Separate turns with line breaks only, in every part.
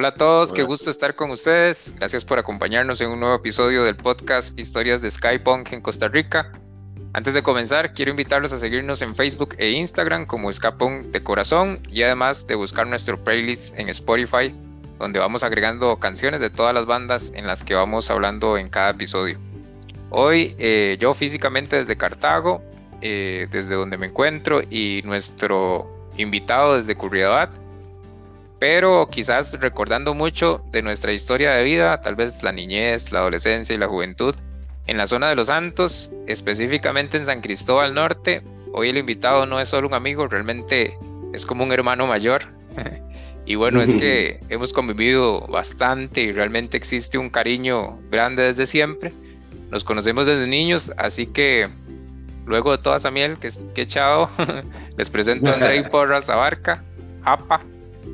Hola a todos, qué gusto estar con ustedes. Gracias por acompañarnos en un nuevo episodio del podcast Historias de Skypunk en Costa Rica. Antes de comenzar, quiero invitarlos a seguirnos en Facebook e Instagram como Skypunk de Corazón y además de buscar nuestro playlist en Spotify, donde vamos agregando canciones de todas las bandas en las que vamos hablando en cada episodio. Hoy eh, yo físicamente desde Cartago, eh, desde donde me encuentro, y nuestro invitado desde Curriabat, pero quizás recordando mucho de nuestra historia de vida, tal vez la niñez, la adolescencia y la juventud, en la zona de Los Santos, específicamente en San Cristóbal Norte. Hoy el invitado no es solo un amigo, realmente es como un hermano mayor. y bueno, es que hemos convivido bastante y realmente existe un cariño grande desde siempre. Nos conocemos desde niños, así que luego de toda esa miel que, que he echado, les presento a Andrei Porras Abarca, APA,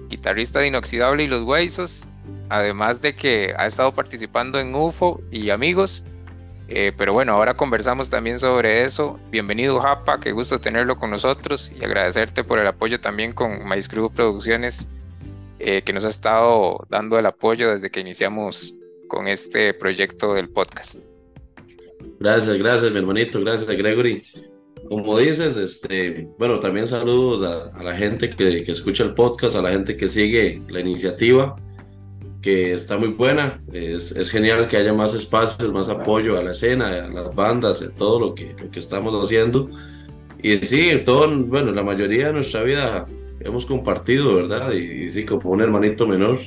guitarrista de Inoxidable y Los Huesos, además de que ha estado participando en UFO y Amigos. Eh, pero bueno, ahora conversamos también sobre eso. Bienvenido Japa, qué gusto tenerlo con nosotros y agradecerte por el apoyo también con MyScrew Producciones, eh, que nos ha estado dando el apoyo desde que iniciamos con este proyecto del podcast.
Gracias, gracias, mi hermanito, gracias, Gregory como dices, este, bueno, también saludos a, la gente que, que, escucha el podcast, a la gente que sigue la iniciativa, que está muy buena. Es, es, genial que haya más espacios, más apoyo a la escena, a las bandas, a todo lo que, lo que estamos haciendo. Y sí, todo, bueno, la mayoría de nuestra vida hemos compartido, ¿verdad? Y, sí, como un hermanito menor,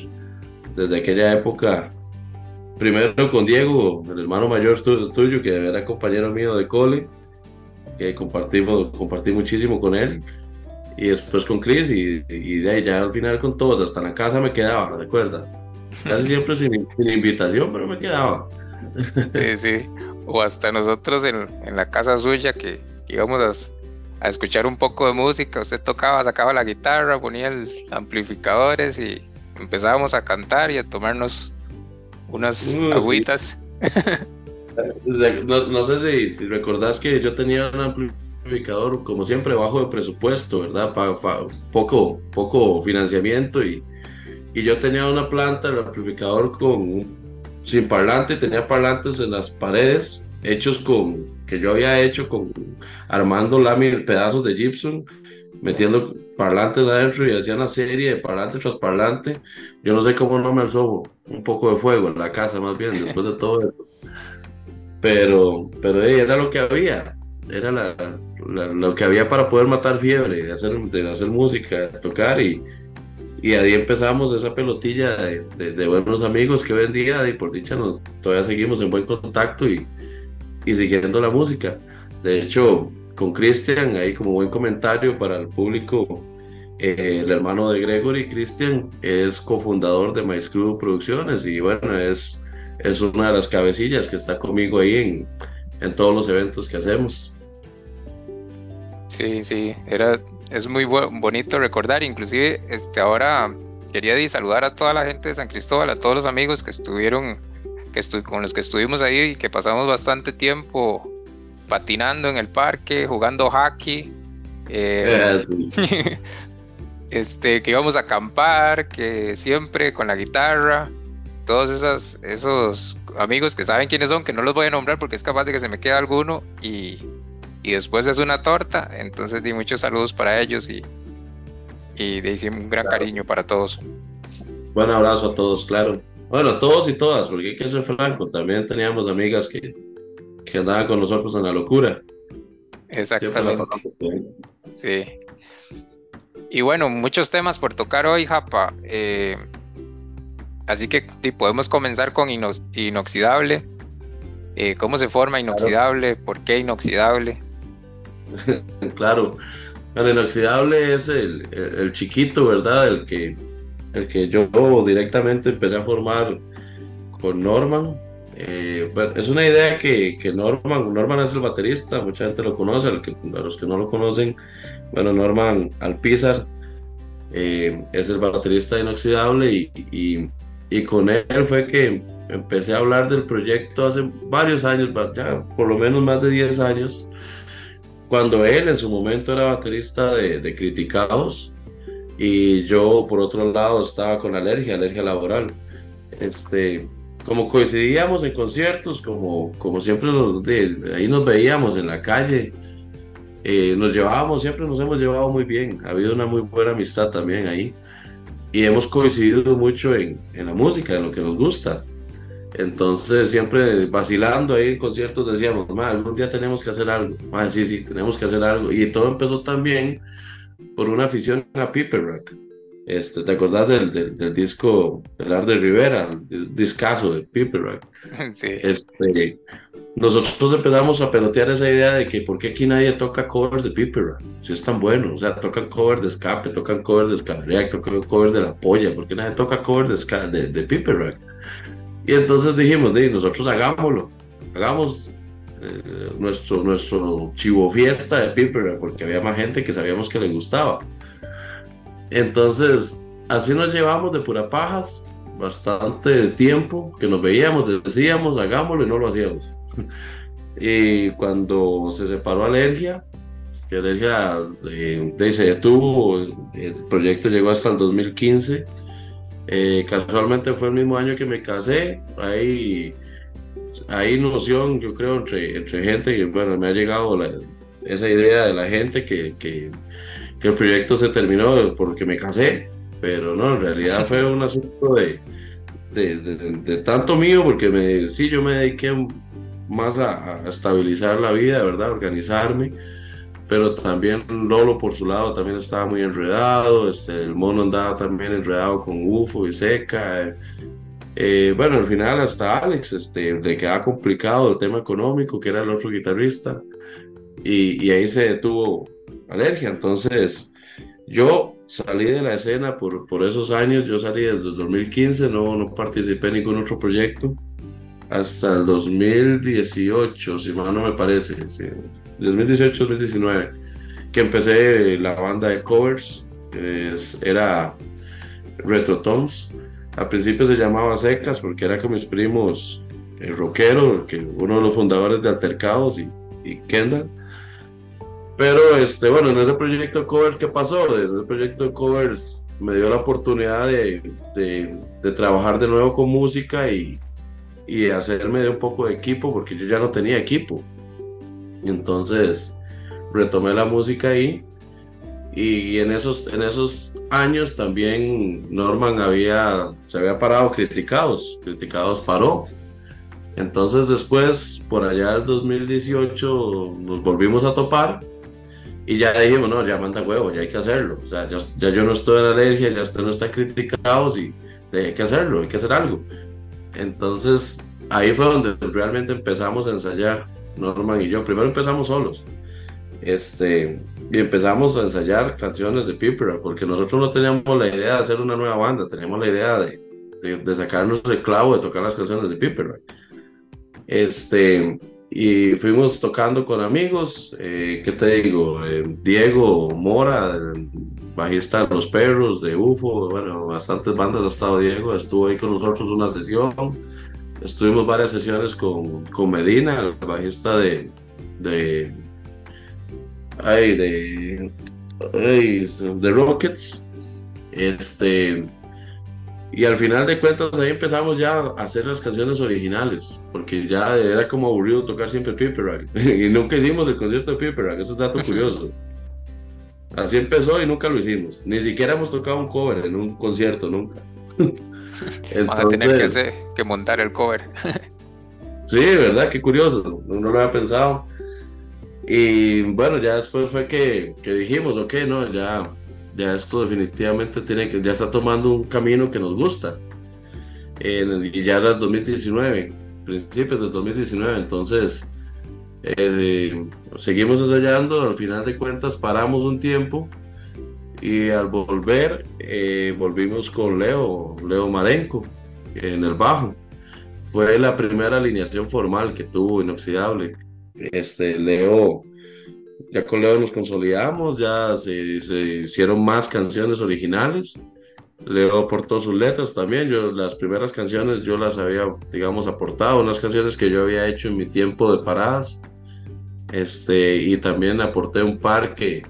desde aquella época, primero con Diego, el hermano mayor tuyo, que era compañero mío de cole que compartimos, compartí muchísimo con él. Y después con Chris y, y de ahí ya al final con todos, hasta la casa me quedaba, recuerda. Casi siempre sin, sin, invitación, pero me quedaba.
Sí, sí. O hasta nosotros en, en la casa suya que íbamos a, a, escuchar un poco de música, usted tocaba, sacaba la guitarra, ponía los amplificadores y empezábamos a cantar y a tomarnos unas uh, agüitas.
No, sé si, si, recordás que yo tenía un amplificador, como siempre, bajo de presupuesto, ¿verdad? poco, poco financiamiento y, y yo tenía una planta, el amplificador con sin parlante, tenía parlantes en las paredes hechos con que yo había hecho con armando láminas, pedazos de gypsum, metiendo parlantes adentro y hacía una serie de parlante tras parlante. Yo no sé cómo no me alzó un poco de fuego en la casa, más bien, después de todo eso. Pero, pero era lo que había, era lo que había para poder matar fiebre, de hacer, de hacer música, tocar y, y ahí empezamos esa pelotilla de, buenos amigos que hoy y por dicha, nos, todavía seguimos en buen contacto y, y siguiendo la música. De hecho, con Cristian, ahí como buen comentario para el público, eh, el hermano de Gregory, Cristian, es cofundador de My Producciones y bueno, es es una de las cabecillas que está conmigo ahí en, en todos los eventos que hacemos.
Sí, sí, era, es muy bonito recordar, inclusive este, ahora quería saludar a toda la gente de San Cristóbal, a todos los amigos que estuvieron, que con los que estuvimos ahí y que pasamos bastante tiempo patinando en el parque, jugando hockey. Eh, este, que íbamos a acampar, que siempre con la guitarra todos esas, esos amigos que saben quiénes son, que no los voy a nombrar porque es capaz de que se me quede alguno y, y después es una torta. Entonces di muchos saludos para ellos y, y de un gran cariño para todos.
Buen abrazo a todos, claro. Bueno, todos y todas, porque hay que ser franco, también teníamos amigas que, que andaban con nosotros en la locura.
Exactamente. Sí. Y bueno, muchos temas por tocar hoy, Japa. Eh, Así que podemos comenzar con inoxidable. Eh, ¿Cómo se forma inoxidable? ¿Por qué inoxidable?
claro. El inoxidable es el, chiquito, ¿verdad? El que, el que yo directamente empecé a formar con Norman. Eh, es una idea que, que, Norman, Norman es el baterista, mucha gente lo conoce, a los que no lo conocen, bueno, Norman Alpizar eh, es el baterista inoxidable y, y con él fue que empecé a hablar del proyecto hace varios años, ya por lo menos más de 10 años, cuando él en su momento era baterista de, de Criticados y yo por otro lado estaba con alergia, alergia laboral. Este, como coincidíamos en conciertos, como, como siempre de, ahí nos veíamos en la calle, eh, nos llevábamos, siempre nos hemos llevado muy bien, ha habido una muy buena amistad también ahí y hemos coincidido mucho en, en la música, en lo que nos gusta. Entonces, siempre vacilando ahí en conciertos decíamos, algún día tenemos que hacer algo. sí, sí, tenemos que hacer algo. Y todo empezó también por una afición a Piper Rock. Este, ¿Te acordás del, del, disco del Art de Rivera? El discazo de Piper Rock.
Sí.
Este, nosotros empezamos a pelotear esa idea de que por qué aquí nadie toca covers de Piper Rock, si es tan bueno, o sea, tocan covers de Escape, tocan covers de Escape tocan covers de La Polla, ¿por qué nadie toca covers de, de, de? Y entonces dijimos, nosotros hagámoslo, hagamos eh, nuestro, nuestro chivo fiesta de Piper, porque había más gente que sabíamos que le gustaba. Entonces, así nos llevamos de pura pajas bastante tiempo, que nos veíamos, decíamos, hagámoslo y no lo hacíamos. y cuando se separó Alergia, que Alergia eh, se detuvo, el proyecto llegó hasta el 2015 eh, casualmente fue el mismo año que me casé. Hay, hay noción, yo creo, entre, entre gente que, bueno, me ha llegado esa idea de la gente que, que, que, el proyecto se terminó porque me casé. Pero no, en realidad fue un asunto de, de, de, tanto mío, porque me, sí, yo me dediqué más a, a estabilizar la vida, ¿verdad? Organizarme pero también Lolo por su lado también estaba muy enredado, este, el mono andaba también enredado con UFO y Seca. Eh, bueno, al final hasta Alex este, le quedaba complicado el tema económico, que era el otro guitarrista, y, y ahí se detuvo Alergia. Entonces, yo salí de la escena por, por esos años, yo salí desde el 2015, no, no participé en ningún otro proyecto, hasta el 2018, si mal no me parece. 2018-2019, que empecé la banda de covers, era Retro Toms. Al principio se llamaba Secas porque era con mis primos el rockero, que uno de los fundadores de Altercados y, y Kendall. Pero este, bueno, en ese proyecto covers, ¿qué pasó? En ese proyecto covers me dio la oportunidad de, de, de trabajar de nuevo con música y, y hacerme de un poco de equipo porque yo ya no tenía equipo. Entonces retomé la música ahí. Y en esos, en esos años también Norman había, se había parado criticados, criticados paró. Entonces después, por allá del 2018, nos volvimos a topar y ya dijimos, no, ya manda huevo, ya hay que hacerlo. O sea, ya, ya yo no estoy en alergia, ya usted no está criticados y hay que hacerlo, hay que hacer algo. Entonces ahí fue donde realmente empezamos a ensayar Norman y yo. Primero empezamos solos. Este, y empezamos a ensayar canciones de Piper, porque nosotros no teníamos la idea de hacer una nueva banda, teníamos la idea de, de, sacarnos el clavo de tocar las canciones de Piper. Este, y fuimos tocando con amigos, eh, ¿qué te digo? Eh, Diego Mora, bajista de Los Perros, de UFO, bueno, bastantes bandas ha estado Diego, estuvo ahí con nosotros una sesión Estuvimos varias sesiones con, con Medina, el bajista de, de, ay, de, de Rockets. Este, y al final de cuentas ahí empezamos ya a hacer las canciones originales, porque ya era como aburrido tocar siempre Piper y nunca hicimos el concierto de Piper eso es dato curioso. Así empezó y nunca lo hicimos, ni siquiera hemos tocado un cover en un concierto, nunca.
Vamos a tener que, hacer, que montar el cover.
sí, ¿verdad? Qué curioso, no, lo había pensado. Y bueno, ya después fue que, que dijimos, ok, no, ya, ya esto definitivamente tiene que, ya está tomando un camino que nos gusta. y ya era 2019, principios de 2019, entonces eh, seguimos ensayando, al final de cuentas paramos un tiempo y al volver, eh, volvimos con Leo, Leo Marenco, en el bajo. Fue la primera alineación formal que tuvo Inoxidable. Este, Leo, ya con Leo nos consolidamos, ya se, se hicieron más canciones originales. Leo aportó sus letras también. Yo las primeras canciones yo las había, digamos, aportado, unas canciones que yo había hecho en mi tiempo de paradas. Este, y también aporté un par que,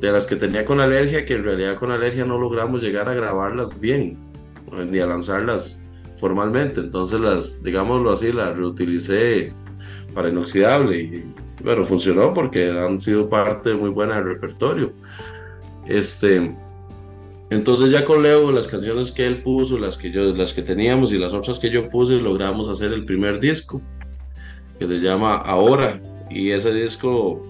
de las que tenía con alergia, que en realidad con alergia no logramos llegar a grabarlas bien, ni a lanzarlas formalmente. Entonces las, digámoslo así, las reutilicé para inoxidable y bueno, funcionó porque han sido parte muy buena del repertorio. Este, entonces ya con Leo, las canciones que él puso, las que yo, las que teníamos y las otras que yo puse, logramos hacer el primer disco que se llama Ahora y ese disco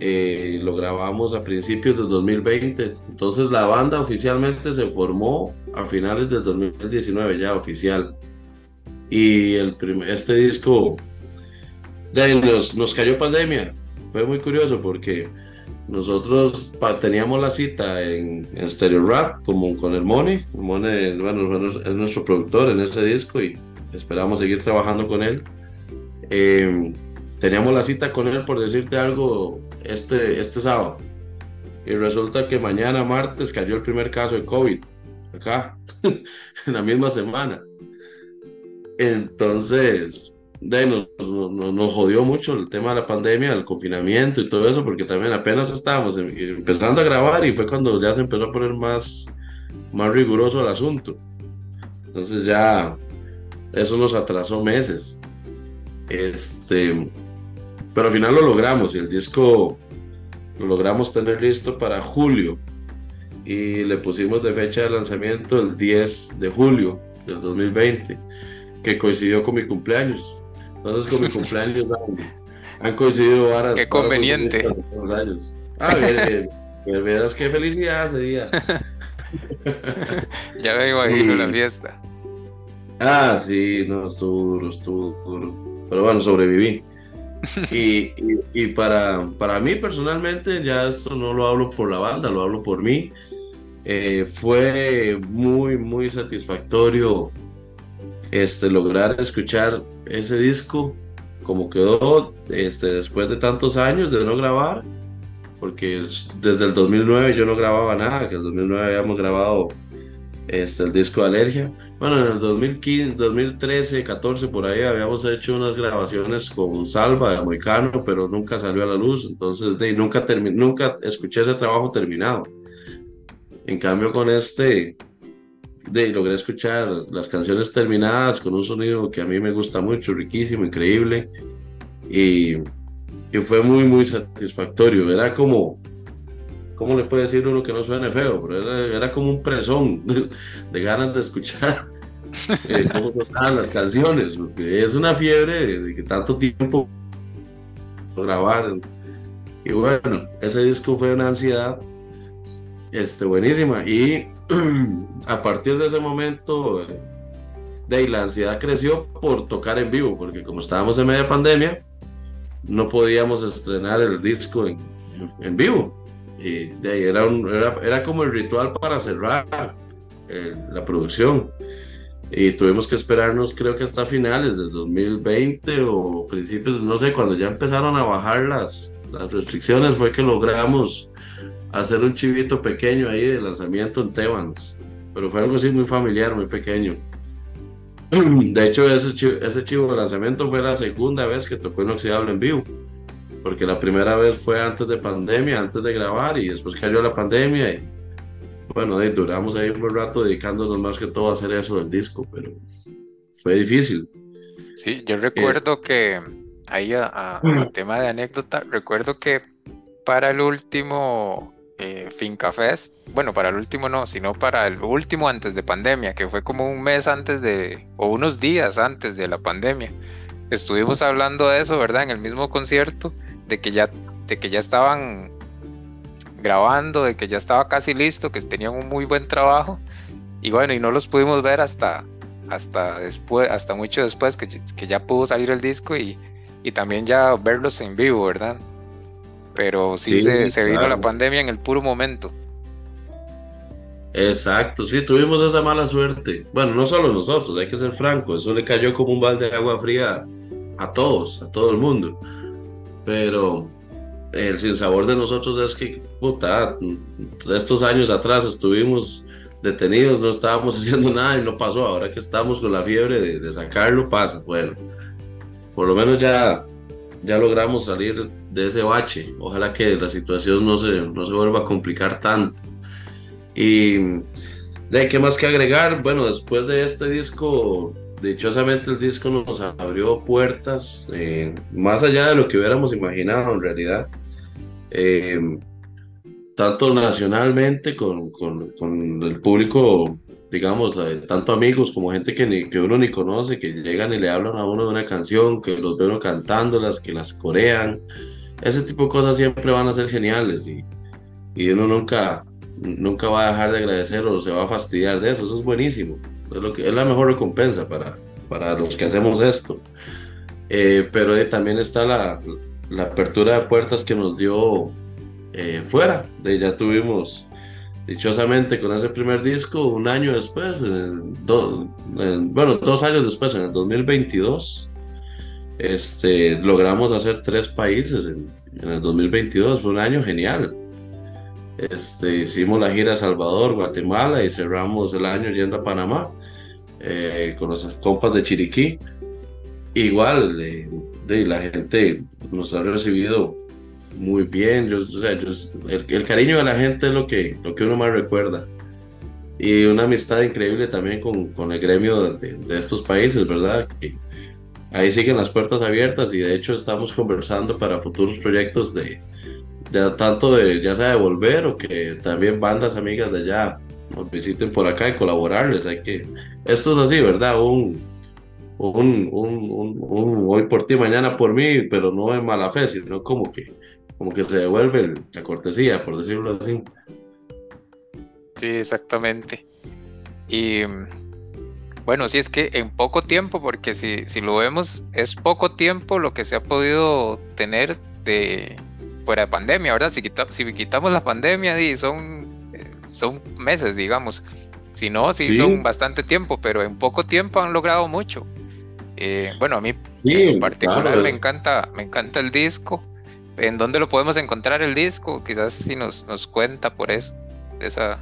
eh, lo grabamos a principios del 2020. Entonces la banda oficialmente se formó a finales del 2019 ya oficial. Y el este disco de, nos, nos cayó pandemia. Fue muy curioso porque nosotros teníamos la cita en, en, Stereo Rap como con el Money. El Money bueno, es nuestro productor en ese disco y esperamos seguir trabajando con él. Eh, teníamos la cita con él por decirte algo este, este sábado. Y resulta que mañana, martes, cayó el primer caso de COVID acá, en la misma semana. Entonces, de, nos, nos, jodió mucho el tema de la pandemia, el confinamiento y todo eso, porque también apenas estábamos em, empezando a grabar y fue cuando ya se empezó a poner más, más riguroso el asunto. Entonces ya eso nos atrasó meses. Este, pero al final lo logramos y el disco lo logramos tener listo para julio y le pusimos de fecha de lanzamiento el 10 de julio del 2020, que coincidió con mi cumpleaños. Entonces con mi cumpleaños han, coincidido varias...
Qué conveniente.
Años. Ah, bien, bien. Verás qué felicidad ese día.
ya me imagino la fiesta.
Ah, sí, no, estuvo duro, estuvo duro. Pero bueno, sobreviví. Y, y, para, para mí personalmente, ya esto no lo hablo por la banda, lo hablo por mí. Eh, fue muy, muy satisfactorio este, lograr escuchar ese disco como quedó este, después de tantos años de no grabar, porque desde el 2009 yo no grababa nada, que el 2009 habíamos grabado este, el disco de Alergia. Bueno, en el 2015, 2013, 14, por ahí habíamos hecho unas grabaciones con Salva de Moicano, pero nunca salió a la luz, entonces de, nunca, nunca escuché ese trabajo terminado. En cambio, con este, de, logré escuchar las canciones terminadas con un sonido que a mí me gusta mucho, riquísimo, increíble, y, y fue muy, muy satisfactorio. Era como ¿cómo le puede decir uno que no suene feo? Pero era, como un presón de, ganas de escuchar eh, cómo sonaban las canciones, porque es una fiebre de, que tanto tiempo grabar. Y bueno, ese disco fue una ansiedad este, buenísima. Y a partir de ese momento, de la ansiedad creció por tocar en vivo, porque como estábamos en media pandemia, no podíamos estrenar el disco en, en vivo. Y de ahí era, un, era, era, como el ritual para cerrar eh, la producción. Y tuvimos que esperarnos, creo que hasta finales del 2020 o principios, no sé, cuando ya empezaron a bajar las, las restricciones, fue que logramos hacer un chivito pequeño ahí de lanzamiento en Tebans. Pero fue algo así muy familiar, muy pequeño. De hecho, ese chivo, ese chivo de lanzamiento fue la segunda vez que tocó Inoxidable en vivo porque la primera vez fue antes de pandemia, antes de grabar y después cayó la pandemia y bueno, duramos ahí un buen rato dedicándonos más que todo a hacer eso del disco, pero fue difícil.
Sí, yo recuerdo que ahí a, tema de anécdota, recuerdo que para el último eh, Finca Fest, bueno, para el último no, sino para el último antes de pandemia, que fue como un mes antes de, o unos días antes de la pandemia. Estuvimos hablando de eso, ¿verdad? En el mismo concierto de que ya, de que ya estaban grabando, de que ya estaba casi listo, que tenían un muy buen trabajo. Y bueno, y no los pudimos ver hasta, hasta después, hasta mucho después que, que ya pudo salir el disco y, y, también ya verlos en vivo, ¿verdad? Pero sí, se, se, vino la pandemia en el puro momento.
Exacto, sí, tuvimos esa mala suerte. Bueno, no solo nosotros, hay que ser franco, eso le cayó como un balde de agua fría a todos, a todo el mundo. Pero el sinsabor de nosotros es que, puta, estos años atrás estuvimos detenidos, no estábamos haciendo nada y no pasó. Ahora que estamos con la fiebre de, sacarlo, pasa. Bueno, por lo menos ya, ya logramos salir de ese bache. Ojalá que la situación no se, no se vuelva a complicar tanto. Y de qué más que agregar, bueno, después de este disco, dichosamente el disco nos abrió puertas eh, más allá de lo que hubiéramos imaginado en realidad. Eh, tanto nacionalmente con, con, con, el público, digamos, tanto amigos como gente que, uno ni conoce, que llegan y le hablan a uno de una canción, que los ven cantándolas, que las corean. Ese tipo de cosas siempre van a ser geniales y, y uno nunca, nunca va a dejar de agradecer o se va a fastidiar de eso. Eso es buenísimo. Es, lo que, es la mejor recompensa para, para los que hacemos esto. Eh, pero también está la, la apertura de puertas que nos dio eh, fuera. De, ya tuvimos, dichosamente, con ese primer disco, un año después, bueno, dos años después, en el 2022, este, logramos hacer tres países en, el 2022. Fue un año genial. Este, hicimos la gira a Salvador, Guatemala y cerramos el año yendo a Panamá eh, con los compas de Chiriquí. Igual, de, la gente nos ha recibido muy bien. Yo, el, cariño de la gente es lo que, lo que uno más recuerda. Y una amistad increíble también con, con el gremio de, de, estos países, ¿verdad? Que ahí siguen las puertas abiertas y de hecho estamos conversando para futuros proyectos de, de tanto de ya sea de volver o que también bandas amigas de allá nos visiten por acá y colaborarles. Hay que, esto es así, ¿verdad? Un, un, un, un, hoy por ti, mañana por mí, pero no en mala fe, sino como que como que se devuelve la cortesía, por decirlo así.
Sí, exactamente. Y bueno, sí es que en poco tiempo, porque si, si lo vemos, es poco tiempo lo que se ha podido tener de fuera de pandemia, ¿verdad? Si, si quitamos la pandemia, son, son meses, digamos. Si no, sí, son bastante tiempo, pero en poco tiempo han logrado mucho. Eh, bueno, a mí en particular me encanta, me encanta el disco. ¿En dónde lo podemos encontrar el disco? Quizás si nos, nos cuenta por eso. Esa...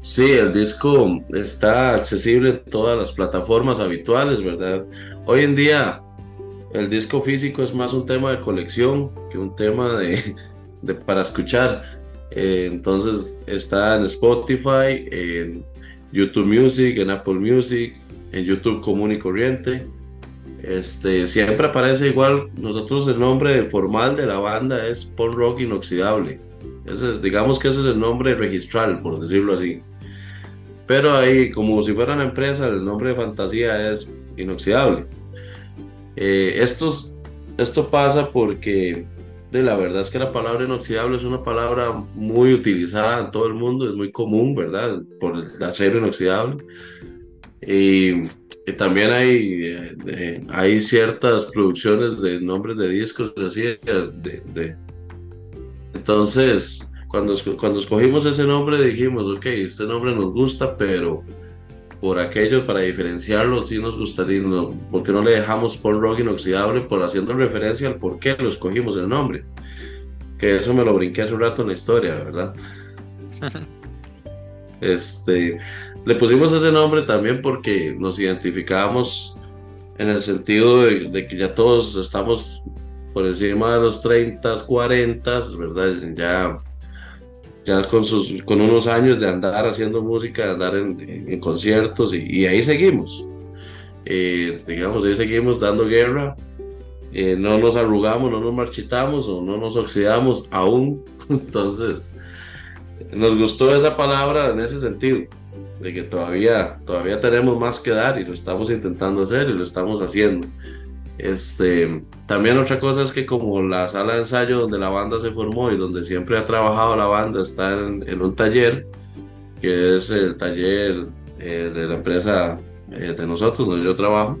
Sí, el disco está accesible en todas las plataformas habituales, ¿verdad? Hoy en día el disco físico es más un tema de colección que un tema de, para escuchar. Eh, entonces está en Spotify, en YouTube Music, en Apple Music, en YouTube común y corriente. Este, siempre aparece igual, nosotros el nombre formal de la banda es Paul Rock Inoxidable. Digamos que ese es el nombre registral, por decirlo así. Pero ahí, como si fuera una empresa, el nombre de fantasía es Inoxidable. Eh, esto pasa porque de la verdad es que la palabra inoxidable es una palabra muy utilizada en todo el mundo, es muy común, ¿verdad? Por el acero inoxidable. Y también hay, eh, hay ciertas producciones de nombres de discos así. De, Entonces, cuando, cuando escogimos ese nombre dijimos, ok, este nombre nos gusta, pero por aquello, para diferenciarlo, sí nos gustaría, no, porque no le dejamos por rock inoxidable, por haciendo referencia al por qué lo escogimos el nombre. Que eso me lo brinqué hace un rato en la historia, ¿verdad? este, le pusimos ese nombre también porque nos identificábamos en el sentido de, que ya todos estamos por encima de los 30, 40, ¿verdad? Ya, ya con, sus, unos años de andar haciendo música, de andar en, conciertos y, ahí seguimos. Eh, digamos, ahí seguimos dando guerra. Eh, no nos arrugamos, no nos marchitamos o no nos oxidamos aún. Entonces, nos gustó esa palabra en ese sentido de que todavía, todavía tenemos más que dar y lo estamos intentando hacer y lo estamos haciendo. Este, también otra cosa es que como la sala de ensayo donde la banda se formó y donde siempre ha trabajado la banda está en, un taller, que es el taller eh, de la empresa eh, de nosotros, donde yo trabajo.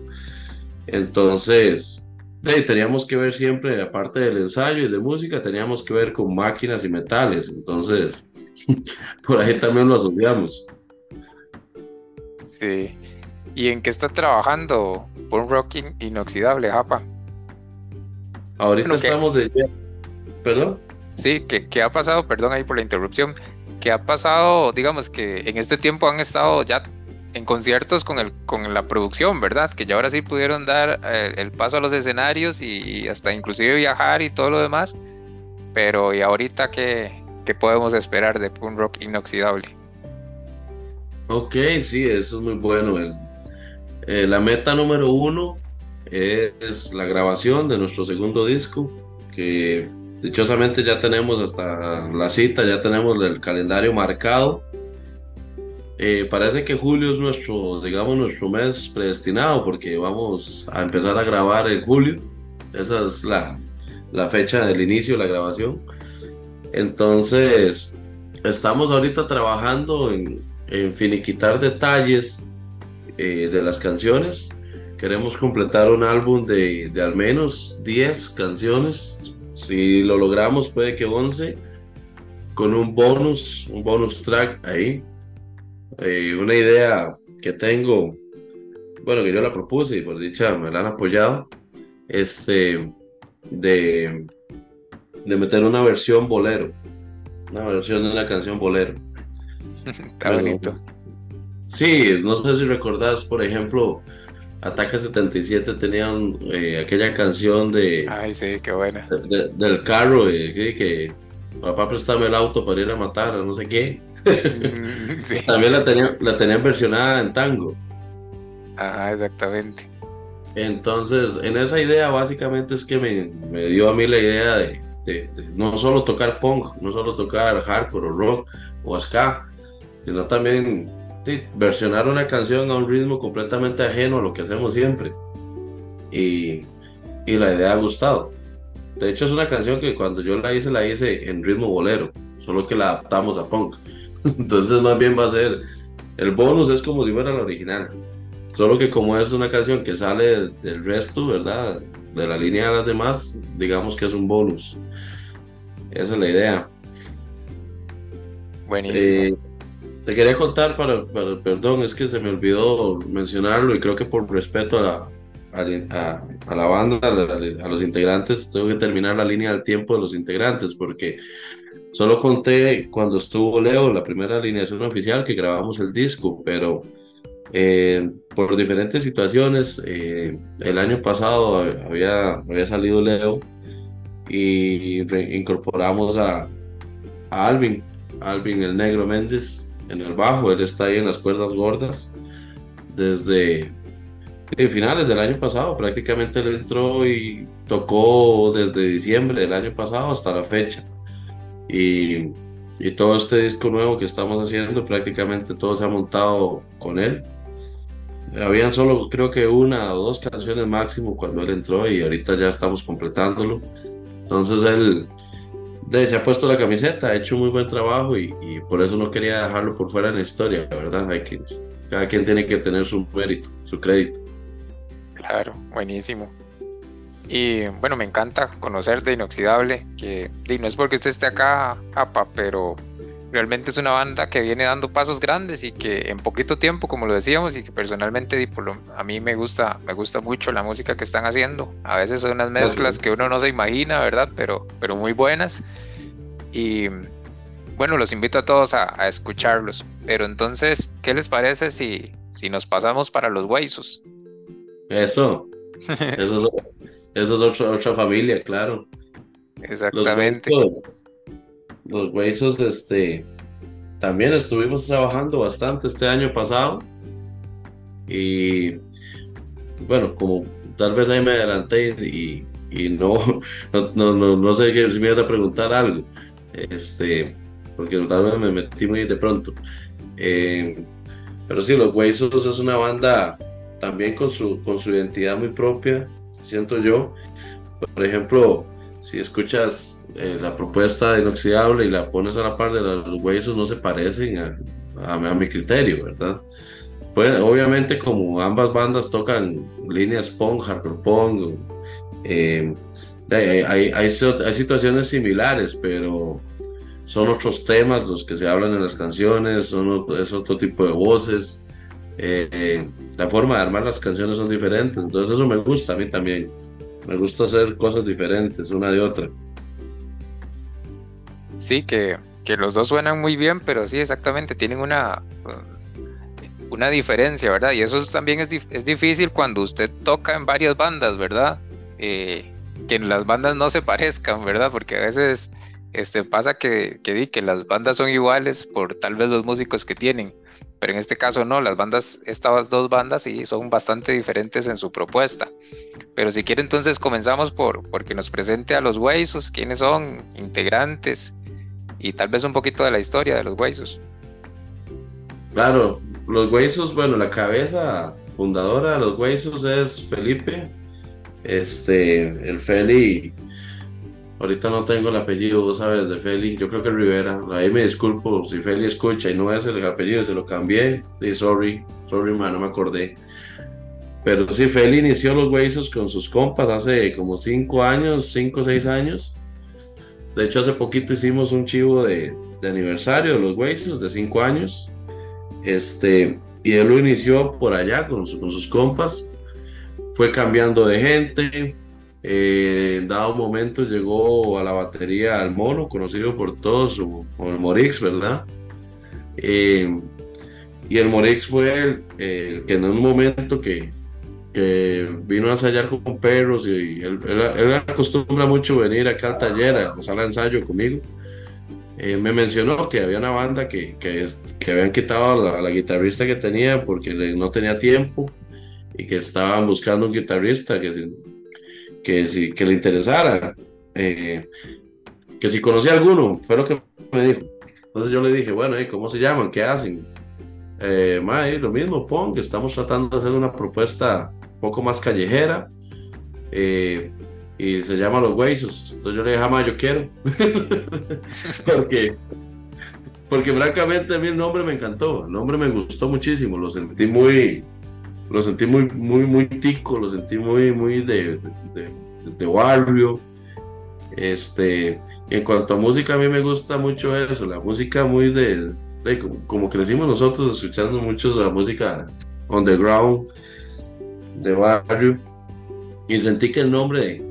Entonces, teníamos que ver siempre, aparte del ensayo y de música, teníamos que ver con máquinas y metales. Entonces, por ahí también lo asociamos.
¿Y en qué está trabajando Paul Rocking Inoxidable, Japa?
Ahorita estamos de... ¿Perdón?
Sí, ¿qué, ha pasado? Perdón ahí por la interrupción. ¿Qué ha pasado? Digamos que en este tiempo han estado ya en conciertos con, el, con la producción, ¿verdad? Que ya ahora sí pudieron dar eh, el paso a los escenarios y, hasta inclusive viajar y todo lo demás. Pero ¿y ahorita qué, qué podemos esperar de Punk Rock Inoxidable?
Ok, sí, eso es muy bueno. Eh, la meta número uno es la grabación de nuestro segundo disco, que dichosamente ya tenemos hasta la cita, ya tenemos el calendario marcado eh, parece que julio es nuestro, digamos, nuestro mes predestinado porque vamos a empezar a grabar en julio. Esa es la, la fecha del inicio de la grabación. Entonces, estamos ahorita trabajando en, en finiquitar detalles eh, de las canciones. Queremos completar un álbum de, de al menos 10 canciones. Si lo logramos, puede que 11. Con un bonus, un bonus track ahí eh, una idea que tengo, bueno, que yo la propuse y por dicha me la han apoyado, este, de, de meter una versión bolero, una versión de una canción bolero.
Está bonito.
Sí, no sé si recordás, por ejemplo, Ataque 77 tenían eh, aquella canción de...
Ay, sí, qué buena.
del carro, eh, que papá préstame el auto para ir a matar, no sé qué. Mm, También la tenían, la tenían versionada en tango.
Ajá, exactamente.
Entonces, en esa idea básicamente es que me, me dio a mí la idea de, de, no solo tocar punk, no solo tocar hardcore o rock o ska, sino también versionar una canción a un ritmo completamente ajeno a lo que hacemos siempre. Y, y la idea ha gustado. De hecho, es una canción que cuando yo la hice, la hice en ritmo bolero, solo que la adaptamos a punk. Entonces, más bien va a ser. El bonus es como si fuera la original. Solo que como es una canción que sale del resto, ¿verdad? De la línea de las demás, digamos que es un bonus. Esa es la idea.
Buenísimo. Eh,
te quería contar, para, perdón, es que se me olvidó mencionarlo y creo que por respeto a la, a, la banda, a, los integrantes, tengo que terminar la línea del tiempo de los integrantes, porque solo conté cuando estuvo Leo, la primera alineación oficial, que grabamos el disco, pero eh, por diferentes situaciones, eh, el año pasado había, había salido Leo y incorporamos a, a Alvin, Alvin el Negro Méndez en el bajo, él está ahí en las cuerdas gordas desde en finales del año pasado, prácticamente él entró y tocó desde diciembre del año pasado hasta la fecha. Y, y todo este disco nuevo que estamos haciendo, prácticamente todo se ha montado con él. Habían solo creo que una o dos canciones máximo cuando él entró y ahorita ya estamos completándolo. Entonces él se ha puesto la camiseta, ha hecho un muy buen trabajo y, y, por eso no quería dejarlo por fuera en la historia, ¿verdad? Hay que, cada quien tiene que tener su mérito, su crédito.
Claro, buenísimo. Y bueno, me encanta conocer de Inoxidable, que no es porque usted esté acá, APA, pero realmente es una banda que viene dando pasos grandes y que en poquito tiempo, como lo decíamos, y que personalmente a mí me gusta, me gusta mucho la música que están haciendo. A veces son unas mezclas que uno no se imagina, ¿verdad? Pero, pero muy buenas. Y bueno, los invito a todos a, escucharlos. Pero entonces, ¿qué les parece si, si nos pasamos para los huesos?
Eso. Eso es, otra, otra familia, claro.
Exactamente.
Los huesos, este, también estuvimos trabajando bastante este año pasado. Y bueno, como tal vez ahí me adelanté y, y no, no, no, no, sé si me ibas a preguntar algo. Este, porque tal vez me metí muy de pronto. Eh, pero sí, Los Huesos es una banda también con su, con su identidad muy propia, siento yo. Por ejemplo, si escuchas eh, la propuesta de inoxidable y la pones a la par de los huesos, no se parecen a, a, mi criterio, ¿verdad? Pues, obviamente, como ambas bandas tocan líneas punk, hardcore punk, eh, hay, hay, hay, situaciones similares, pero son otros temas los que se hablan en las canciones, son, es otro tipo de voces. Eh, la forma de armar las canciones son diferentes, entonces eso me gusta a mí también. Me gusta hacer cosas diferentes una de otra.
Sí, que, que los dos suenan muy bien, pero sí, exactamente, tienen una... una diferencia, ¿verdad? Y eso también es, es difícil cuando usted toca en varias bandas, ¿verdad? Eh, que las bandas no se parezcan, ¿verdad? Porque a veces este, pasa que, que, que las bandas son iguales por tal vez los músicos que tienen, pero en este caso no, las bandas, estas dos bandas sí son bastante diferentes en su propuesta. Pero si quiere entonces comenzamos por porque nos presente a los Huesos, quiénes son, integrantes y tal vez un poquito de la historia de los Huesos.
Claro, los Huesos, bueno, la cabeza fundadora de los Huesos es Felipe, este, el Feli Ahorita no tengo el apellido, vos sabes, de Feli, yo creo que Rivera. Ahí me disculpo si Feli escucha y no es el apellido, se lo cambié. Y sorry, sorry, man, no me acordé. Pero sí, Feli inició los Huesos con sus compas hace como 5 años, 5 o 6 años. De hecho, hace poquito hicimos un chivo de, de aniversario de los Huesos de 5 años. Este, y él lo inició por allá con, con sus compas. Fue cambiando de gente, eh, en dado momento llegó a la batería al mono, conocido por todos como el Morix, ¿verdad? Eh, y el Morix fue el, que en un momento que, que, vino a ensayar con perros y él, acostumbra mucho venir acá al taller, a la sala de ensayo conmigo. Eh, me mencionó que había una banda que, que, que habían quitado a la, guitarrista que tenía porque no tenía tiempo y que estaban buscando un guitarrista que que, si, que le interesara, eh, que si conocía alguno, fue lo que me dijo. Entonces yo le dije, bueno, ¿y cómo se llaman? ¿Qué hacen? Eh, lo mismo, pon que estamos tratando de hacer una propuesta poco más callejera eh, y se llama Los Huesos. Entonces yo le dije, jamás yo quiero. porque, porque francamente a mí el nombre me encantó, el nombre me gustó muchísimo, lo sentí muy, lo sentí muy, muy, muy tico, lo sentí muy, muy de, de, barrio. Este, en cuanto a música, a mí me gusta mucho eso, la música muy de, como, crecimos nosotros escuchando mucho la música underground, de barrio, y sentí que el nombre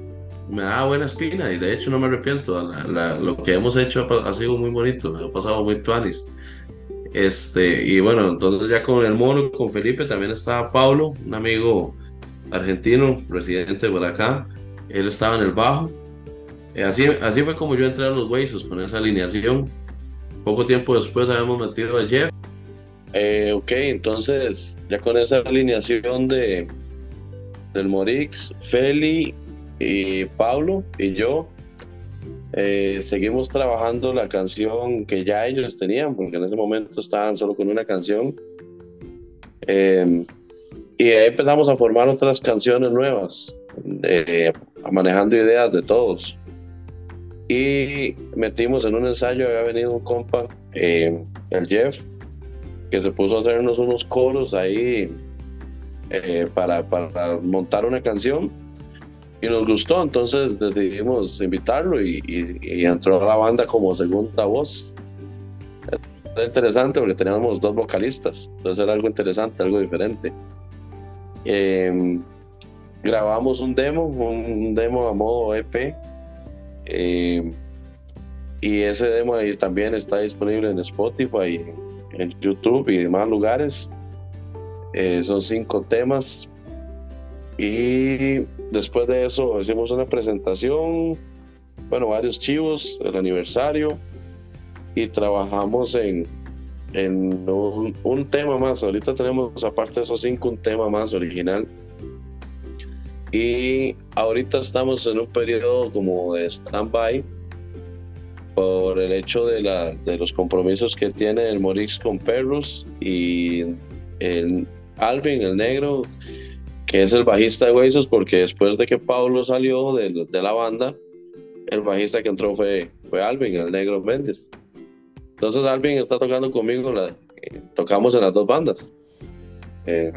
me daba buena espina y de hecho no me arrepiento, lo que hemos hecho ha, sido muy bonito, ha pasado muy tuanis. Este, y bueno, entonces ya con el mono, con Felipe, también estaba Pablo, un amigo argentino, residente de acá. Él estaba en el bajo. Eh, así, así fue como yo entré a los Huesos, con esa alineación. Poco tiempo después habíamos metido a Jeff. Eh, ok, entonces ya con esa alineación de del Morix, Feli y Pablo y yo, eh, seguimos trabajando la canción que ya ellos tenían, porque en ese momento estaban solo con una canción. Eh, y ahí empezamos a formar otras canciones nuevas, eh, manejando ideas de todos. Y metimos en un ensayo, había venido un compa, el Jeff, que se puso a hacernos unos coros ahí para, para montar una canción y nos gustó, entonces decidimos invitarlo y, entró a la banda como segunda voz. Era interesante porque teníamos dos vocalistas, entonces era algo interesante, algo diferente. Em, grabamos un demo, un, demo a modo EP. Em, y ese demo ahí también está disponible en Spotify, en YouTube y demás lugares. Eh, son cinco temas y después de eso hicimos una presentación, bueno, varios chivos, el aniversario, y trabajamos en, en un, tema más. Ahorita tenemos, aparte de esos cinco, un tema más original. Y ahorita estamos en un periodo como de stand-by por el hecho de, la, de los compromisos que tiene el Morix con Perros y el Alvin, el negro, que es el bajista de Huesos, porque después de que Pablo salió de, de, la banda, el bajista que entró fue, fue Alvin, el negro Méndez. Entonces Alvin está tocando conmigo, la, eh, tocamos en las dos bandas. Eh,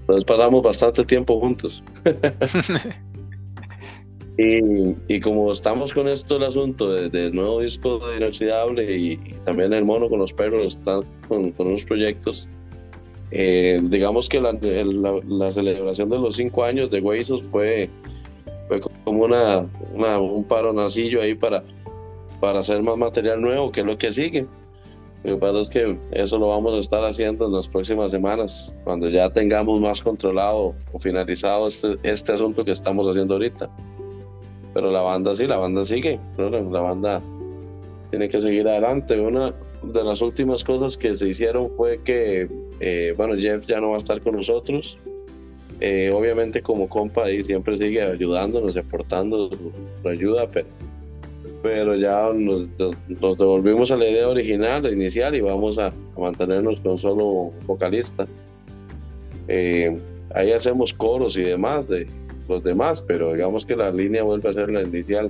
entonces pasamos bastante tiempo juntos. y, y, como estamos con esto, el asunto del nuevo disco de Inoxidable y, también el mono con los perros, están con, con unos proyectos eh, digamos que la, la, celebración de los cinco años de Huesos fue, fue como una, una, un paronasillo ahí para, para hacer más material nuevo, que es lo que sigue. Lo que pasa es que eso lo vamos a estar haciendo en las próximas semanas, cuando ya tengamos más controlado o finalizado este, este asunto que estamos haciendo ahorita. Pero la banda sí, la banda sigue, la banda tiene que seguir adelante. Una de las últimas cosas que se hicieron fue que, eh, bueno, Jeff ya no va a estar con nosotros. Eh, obviamente como compa ahí siempre sigue ayudándonos y aportando su ayuda, pero pero ya nos, devolvimos a la idea original, inicial, y vamos a, mantenernos con solo vocalista. Eh, ahí hacemos coros y demás de los demás, pero digamos que la línea vuelve a ser la inicial.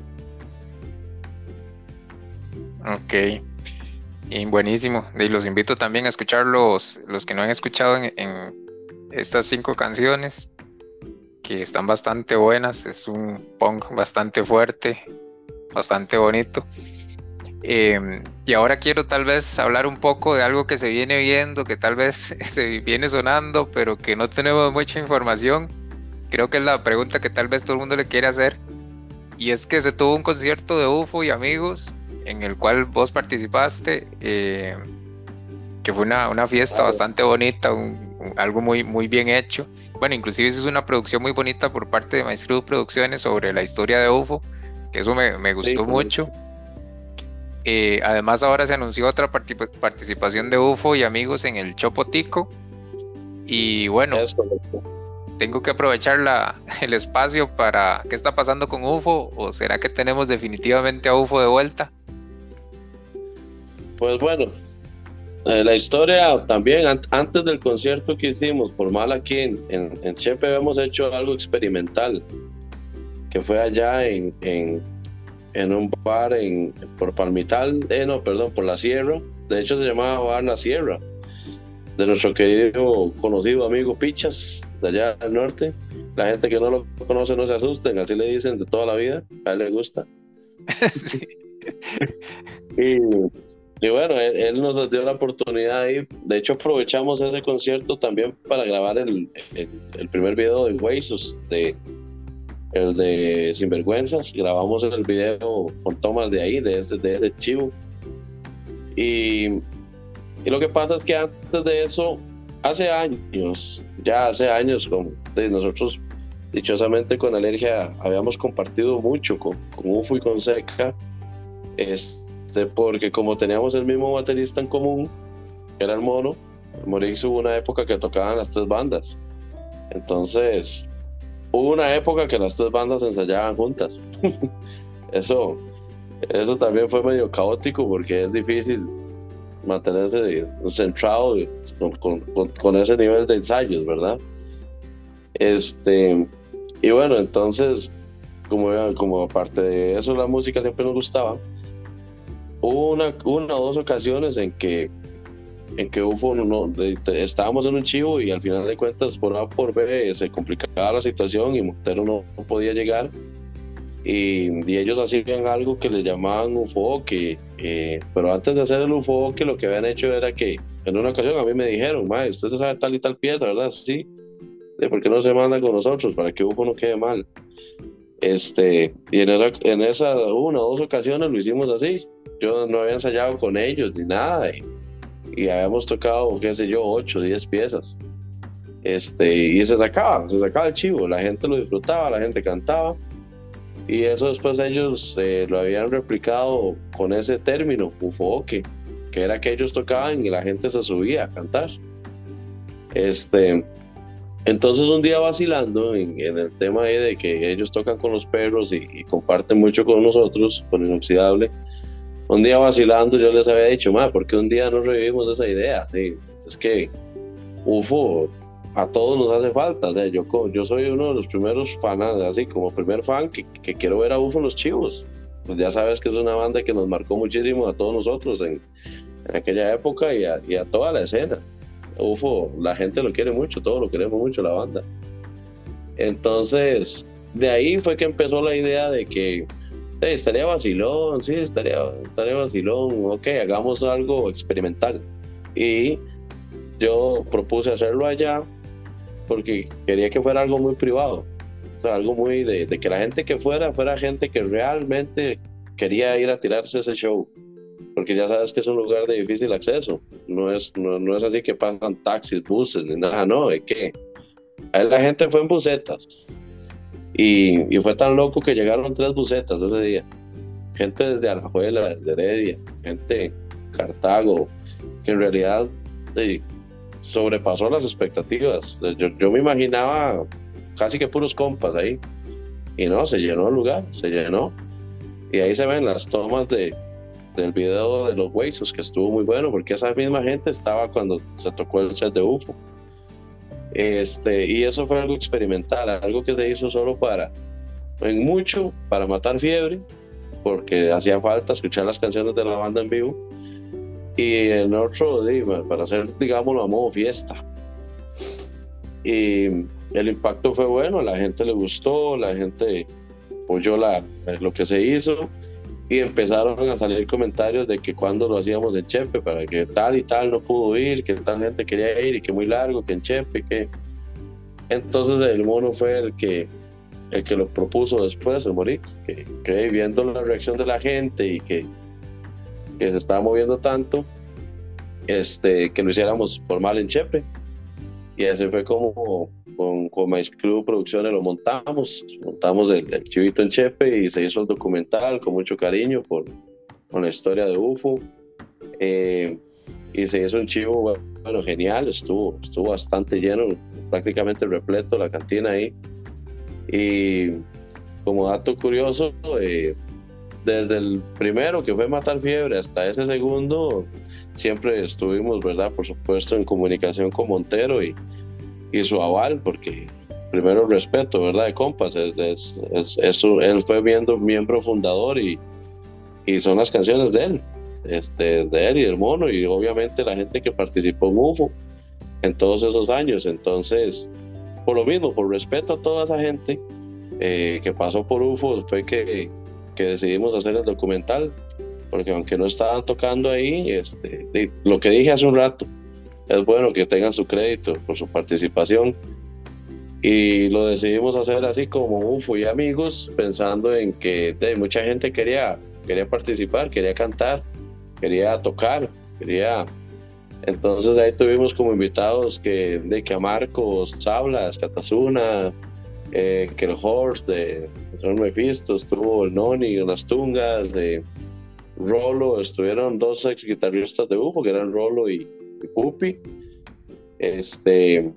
Ok. Y buenísimo. Y los invito también a escuchar los, que no han escuchado en, en estas cinco canciones, que están bastante buenas. Es un punk bastante fuerte, bastante bonito. Em, y ahora quiero tal vez hablar un poco de algo que se viene viendo, que tal vez se viene sonando, pero que no tenemos mucha información. Creo que es la pregunta que tal vez todo el mundo le quiere hacer. Y es que se tuvo un concierto de UFO y amigos en el cual vos participaste, em, que fue una, una fiesta bastante bonita, algo muy, muy bien hecho. Bueno, inclusive es una producción muy bonita por parte de Maestro Producciones sobre la historia de UFO eso me, gustó mucho. Eh, además ahora se anunció otra participación de UFO y amigos en el Chopotico. Y bueno, tengo que aprovechar la, el espacio para qué está pasando con UFO o será que tenemos definitivamente a UFO de vuelta.
Pues bueno, eh, la historia también, antes del concierto que hicimos formal aquí en, en Chepe, hemos hecho algo experimental que fue allá en, en, un bar en, por Palmital, eh, no, perdón, por la Sierra. De hecho, se llamaba Bar La Sierra, de nuestro querido conocido amigo Pichas, de allá al norte. La gente que no lo conoce no se asusten, así le dicen de toda la vida, a él le gusta. y, bueno, él, nos dio la oportunidad ahí. De hecho, aprovechamos ese concierto también para grabar el, el, primer video de Huesos de, el de Sinvergüenzas. Grabamos el video con tomas de ahí, de ese, de ese chivo. Y, y lo que pasa es que antes de eso, hace años, ya hace años, con, nosotros dichosamente con Alergia habíamos compartido mucho con, con UFO y con Seca, este, porque como teníamos el mismo baterista en común, que era el Mono, Morix hubo una época que tocaban las tres bandas. Entonces, hubo una época que las tres bandas ensayaban juntas. eso, eso también fue medio caótico porque es difícil mantenerse centrado con, con, ese nivel de ensayos, ¿verdad? Este, y bueno, entonces, como, como aparte de eso, la música siempre nos gustaba. Hubo una, una o dos ocasiones en que en que UFO no, estábamos en un chivo y al final de cuentas por A por B se complicaba la situación y Montero no, podía llegar. Y, y, ellos hacían algo que le llamaban UFO que eh, pero antes de hacer el UFO que lo que habían hecho era que en una ocasión a mí me dijeron usted se sabe tal y tal pieza verdad sí. De por qué no se manda con nosotros para que UFO no quede mal este y en esa, en esa una o dos ocasiones lo hicimos así yo no había ensayado con ellos ni nada y, y habíamos tocado, qué sé yo, 8, 10 piezas. Este, y se sacaba, se sacaba el chivo, la gente lo disfrutaba, la gente cantaba. Y eso después ellos eh, lo habían replicado con ese término, ufoque, que era que ellos tocaban y la gente se subía a cantar. Este, entonces un día vacilando en, el tema de que ellos tocan con los perros y, y comparten mucho con nosotros, con Inoxidable, un día vacilando yo les había dicho, ma, ¿por qué un día no revivimos esa idea? es que UFO a todos nos hace falta. yo, yo soy uno de los primeros fans, así como primer fan que, que, quiero ver a UFO los chivos. Pues ya sabes que es una banda que nos marcó muchísimo a todos nosotros en, en aquella época y a, y a, toda la escena. UFO, la gente lo quiere mucho, todos lo queremos mucho, la banda. Entonces, de ahí fue que empezó la idea de que estaría vacilón, sí, estaría, estaría vacilón, ok, hagamos algo experimental. Y yo propuse hacerlo allá porque quería que fuera algo muy privado, o sea, algo muy de, que la gente que fuera fuera gente que realmente quería ir a tirarse ese show. porque ya sabes que es un lugar de difícil acceso. No es, no, es así que pasan taxis, buses, ni nada, no, es que la gente fue en bucetas. Y, fue tan loco que llegaron tres bucetas ese día. Gente desde Alajuela, desde Heredia, gente Cartago, que en realidad sobrepasó las expectativas. Yo, yo, me imaginaba casi que puros compas ahí. Y no, se llenó el lugar, se llenó. Y ahí se ven las tomas de, del video de los huesos, que estuvo muy bueno, porque esa misma gente estaba cuando se tocó el set de UFO. Este, y eso fue algo experimental, algo que se hizo solo para, en mucho, para matar fiebre, porque hacía falta escuchar las canciones de la banda en vivo. Y en otro, para hacer, digámoslo, a modo fiesta. Y el impacto fue bueno, la gente le gustó, la gente apoyó la, lo que se hizo y empezaron a salir comentarios de que cuando lo hacíamos en Chepe, para que tal y tal no pudo ir, que tal gente quería ir y que muy largo, que en Chepe, que... Entonces el mono fue el que, el que lo propuso después, el Morix, que, que viendo la reacción de la gente y que, que se estaba moviendo tanto, este, que lo hiciéramos formal en Chepe. Y así fue como con, con Club Producciones lo montamos, montamos el, chivito en Chepe y se hizo el documental con mucho cariño por, con la historia de UFO. Eh, y se hizo un chivo, bueno, genial, estuvo, estuvo bastante lleno, prácticamente repleto la cantina ahí. Y como dato curioso, eh, desde el primero que fue Matar Fiebre hasta ese segundo, siempre estuvimos, ¿verdad? Por supuesto, en comunicación con Montero y, y su aval, porque primero respeto, ¿verdad? De compas, es, es, es, él fue viendo, miembro fundador y, y son las canciones de él, este, de él y del mono, y obviamente la gente que participó en UFO en todos esos años. Entonces, por lo mismo, por respeto a toda esa gente eh, que pasó por UFO, fue que, que decidimos hacer el documental, porque aunque no estaban tocando ahí, este, lo que dije hace un rato, es bueno que tengan su crédito por su participación. Y lo decidimos hacer así como UFO y amigos, pensando en que mucha gente quería, quería participar, quería cantar, quería tocar, quería... Entonces ahí tuvimos como invitados que, de que a Marcos Sablas, Catazuna, eh, que el Horse de Son Mephisto, estuvo el Noni, las Tungas, de Rolo, estuvieron dos ex guitarristas de UFO, que eran Rolo y, Pupi. Este,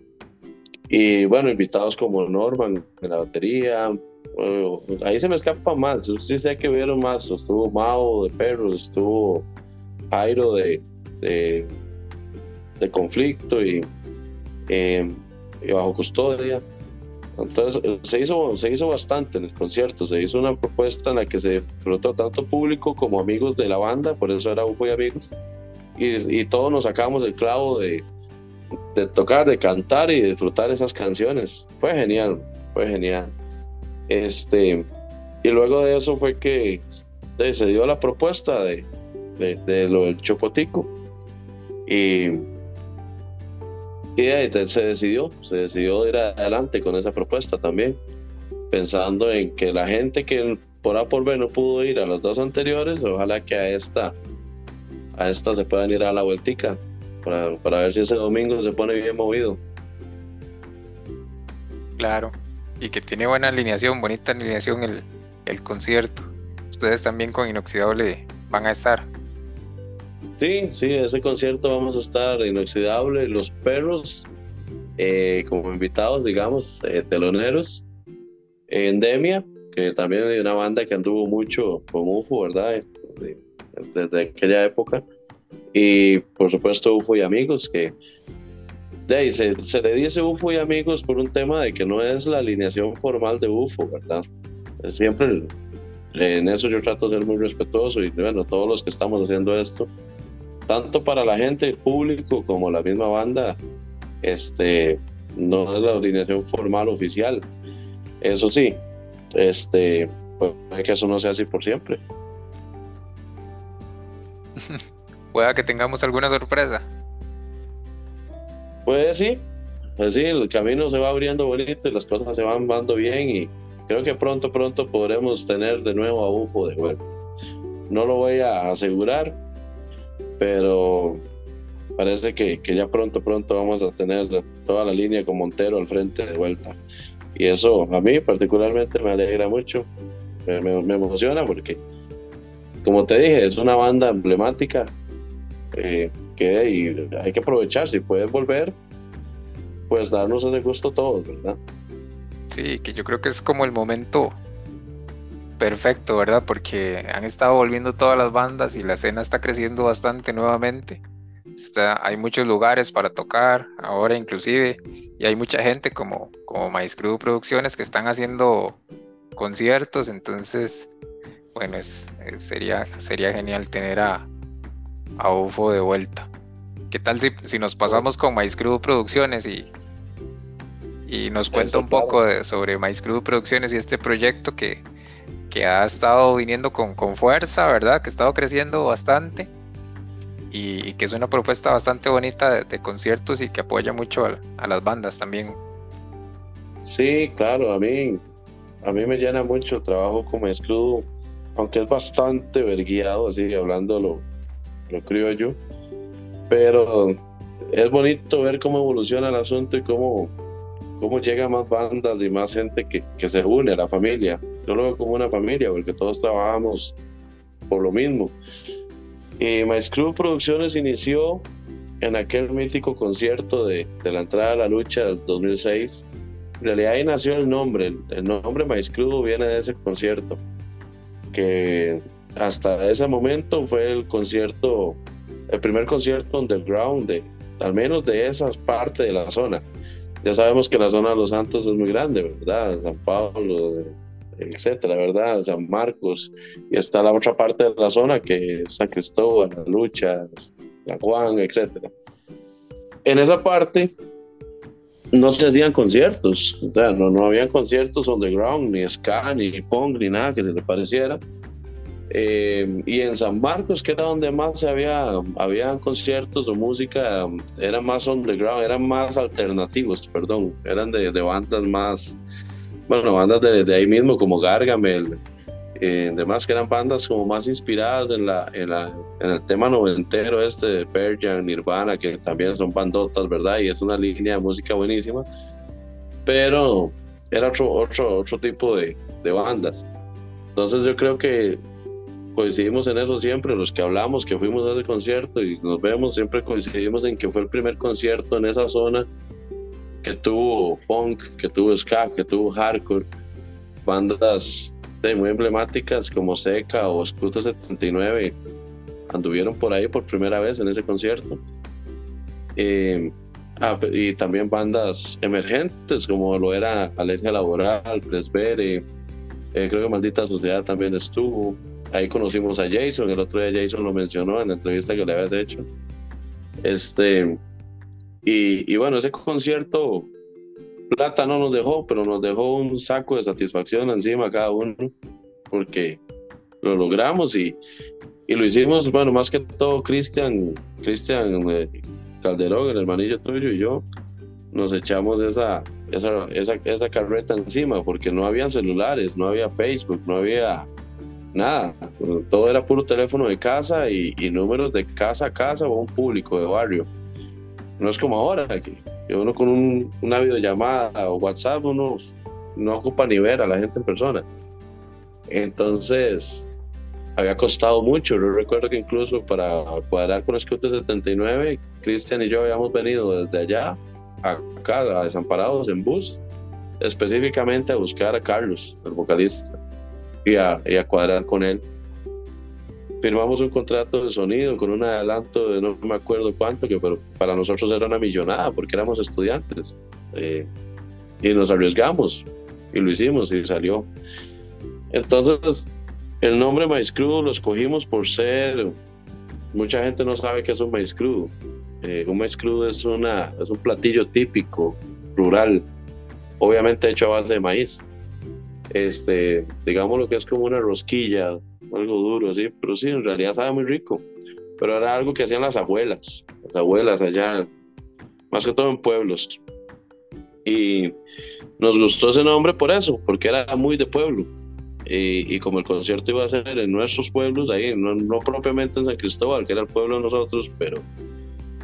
y bueno, invitados como Norman en la batería. ahí se me escapa más. sí sé que vieron más. Estuvo Mao de Perros, estuvo Jairo de, de, Conflicto y, eh, y Bajo Custodia. Entonces se hizo, se hizo bastante en el concierto, se hizo una propuesta en la que se disfrutó tanto público como amigos de la banda, por eso era UFO y amigos, y, todos nos sacamos el clavo de, tocar, de cantar y disfrutar esas canciones. Fue genial, fue genial. Este, y luego de eso fue que se dio la propuesta de, lo del Chopotico. Y y se decidió, se decidió ir adelante con esa propuesta también, pensando en que la gente que por A por B no pudo ir a los dos anteriores, ojalá que a esta, a esta se puedan ir a la vueltica para, para ver si ese domingo se pone bien movido.
Claro, y que tiene buena alineación, bonita alineación el, el concierto. Ustedes también con Inoxidable van a estar.
Sí, sí, ese concierto vamos a estar inoxidable, los perros eh, como invitados, digamos, eh, teloneros, Endemia, que también hay una banda que anduvo mucho con UFO, ¿verdad? Desde, aquella época. Y por supuesto UFO y amigos, que de se, se, le dice UFO y amigos por un tema de que no es la alineación formal de UFO, ¿verdad? Siempre en eso yo trato de ser muy respetuoso y bueno, todos los que estamos haciendo esto, tanto para la gente, el público, como la misma banda, este, no es la alineación formal oficial. Eso sí, este, pues que eso no sea así por siempre.
Pueda que tengamos alguna sorpresa.
Pues sí, pues sí, el camino se va abriendo bonito y las cosas se van dando bien y creo que pronto, pronto podremos tener de nuevo a UFO de vuelta. No lo voy a asegurar, pero parece que, que, ya pronto, pronto vamos a tener toda la línea con Montero al frente de vuelta. Y eso a mí particularmente me alegra mucho, me, me, emociona porque, como te dije, es una banda emblemática eh, que hay que aprovechar, si puedes volver, pues darnos ese gusto todos, ¿verdad?
Sí, que yo creo que es como el momento perfecto, ¿verdad? Porque han estado volviendo todas las bandas y la escena está creciendo bastante nuevamente. Está, hay muchos lugares para tocar, ahora inclusive, y hay mucha gente como, como Maestro Producciones que están haciendo conciertos, entonces, bueno, es, sería, sería genial tener a, a UFO de vuelta. ¿Qué tal si, si nos pasamos con Maestro Producciones y, y nos cuenta un poco de, sobre Maestro Producciones y este proyecto que, que ha estado viniendo con, con, fuerza, ¿verdad? Que ha estado creciendo bastante y, que es una propuesta bastante bonita de, conciertos y que apoya mucho a, las bandas también.
Sí, claro, a mí, a mí me llena mucho el trabajo como escudo, aunque es bastante verguiado, así hablando lo, lo yo, pero es bonito ver cómo evoluciona el asunto y cómo cómo llega más bandas y más gente que, que, se une a la familia. Yo lo veo como una familia, porque todos trabajamos por lo mismo. Y My Crew Producciones inició en aquel mítico concierto de, de la entrada a la lucha del 2006. En realidad ahí nació el nombre. El nombre My Crew viene de ese concierto, que hasta ese momento fue el concierto, el primer concierto underground de, al menos de esas partes de la zona ya sabemos que la zona de Los Santos es muy grande, ¿verdad? San Pablo, etcétera, ¿verdad? San Marcos, y está la otra parte de la zona que es San Cristóbal, La Lucha, San Juan, etcétera. En esa parte no se hacían conciertos, o sea, no, no habían conciertos underground, ni ska, ni punk, ni nada que se le pareciera. Eh, y en San Marcos, que era donde más había, había conciertos o música, eran más underground, eran más alternativos, perdón, eran de, de bandas más, bueno, bandas de, de, ahí mismo como Gargamel, eh, demás que eran bandas como más inspiradas en, la, en, la, en el tema noventero este de Pearl Jam, Nirvana, que también son bandotas, ¿verdad? Y es una línea de música buenísima, pero era otro, otro, otro tipo de, de bandas. Entonces yo creo que coincidimos en eso siempre, los que hablamos, que fuimos a ese concierto y nos vemos, siempre coincidimos en que fue el primer concierto en esa zona que tuvo punk, que tuvo ska, que tuvo hardcore, bandas muy emblemáticas como Seca o Scooter 79 anduvieron por ahí por primera vez en ese concierto. Eh, ah, y también bandas emergentes como lo era Alergia Laboral, Presbere, eh, creo que Maldita Sociedad también estuvo, ahí conocimos a Jason, el otro día Jason lo mencionó en la entrevista que le habías hecho. Este, y, y bueno, ese concierto, plata no nos dejó, pero nos dejó un saco de satisfacción encima cada uno, porque lo logramos y, y lo hicimos, bueno, más que todo Cristian, Cristian eh, Calderón, el hermanillo tuyo y yo, nos echamos esa, esa, esa, carreta encima, porque no había celulares, no había Facebook, no había nada, todo era puro teléfono de casa y, números de casa a casa o un público de barrio. No es como ahora, que, uno con una videollamada o WhatsApp uno no ocupa ni ver a la gente en persona. Entonces, había costado mucho. Yo recuerdo que incluso para cuadrar con Scooter 79, Cristian y yo habíamos venido desde allá acá, a Desamparados en bus, específicamente a buscar a Carlos, el vocalista y a, cuadrar con él. Firmamos un contrato de sonido con un adelanto de no me acuerdo cuánto, que pero para nosotros era una millonada porque éramos estudiantes. Eh, y nos arriesgamos y lo hicimos y salió. Entonces, el nombre Maíz Crudo lo escogimos por ser. Mucha gente no sabe qué es un maíz crudo. Eh, un maíz crudo es, una, es un platillo típico, rural, obviamente hecho a base de maíz este, digamos lo que es como una rosquilla, algo duro, sí, pero sí, en realidad sabe muy rico. Pero era algo que hacían las abuelas, las abuelas allá, más que todo en pueblos. Y nos gustó ese nombre por eso, porque era muy de pueblo. y, como el concierto iba a ser en nuestros pueblos, ahí no, propiamente en San Cristóbal, que era el pueblo de nosotros, pero,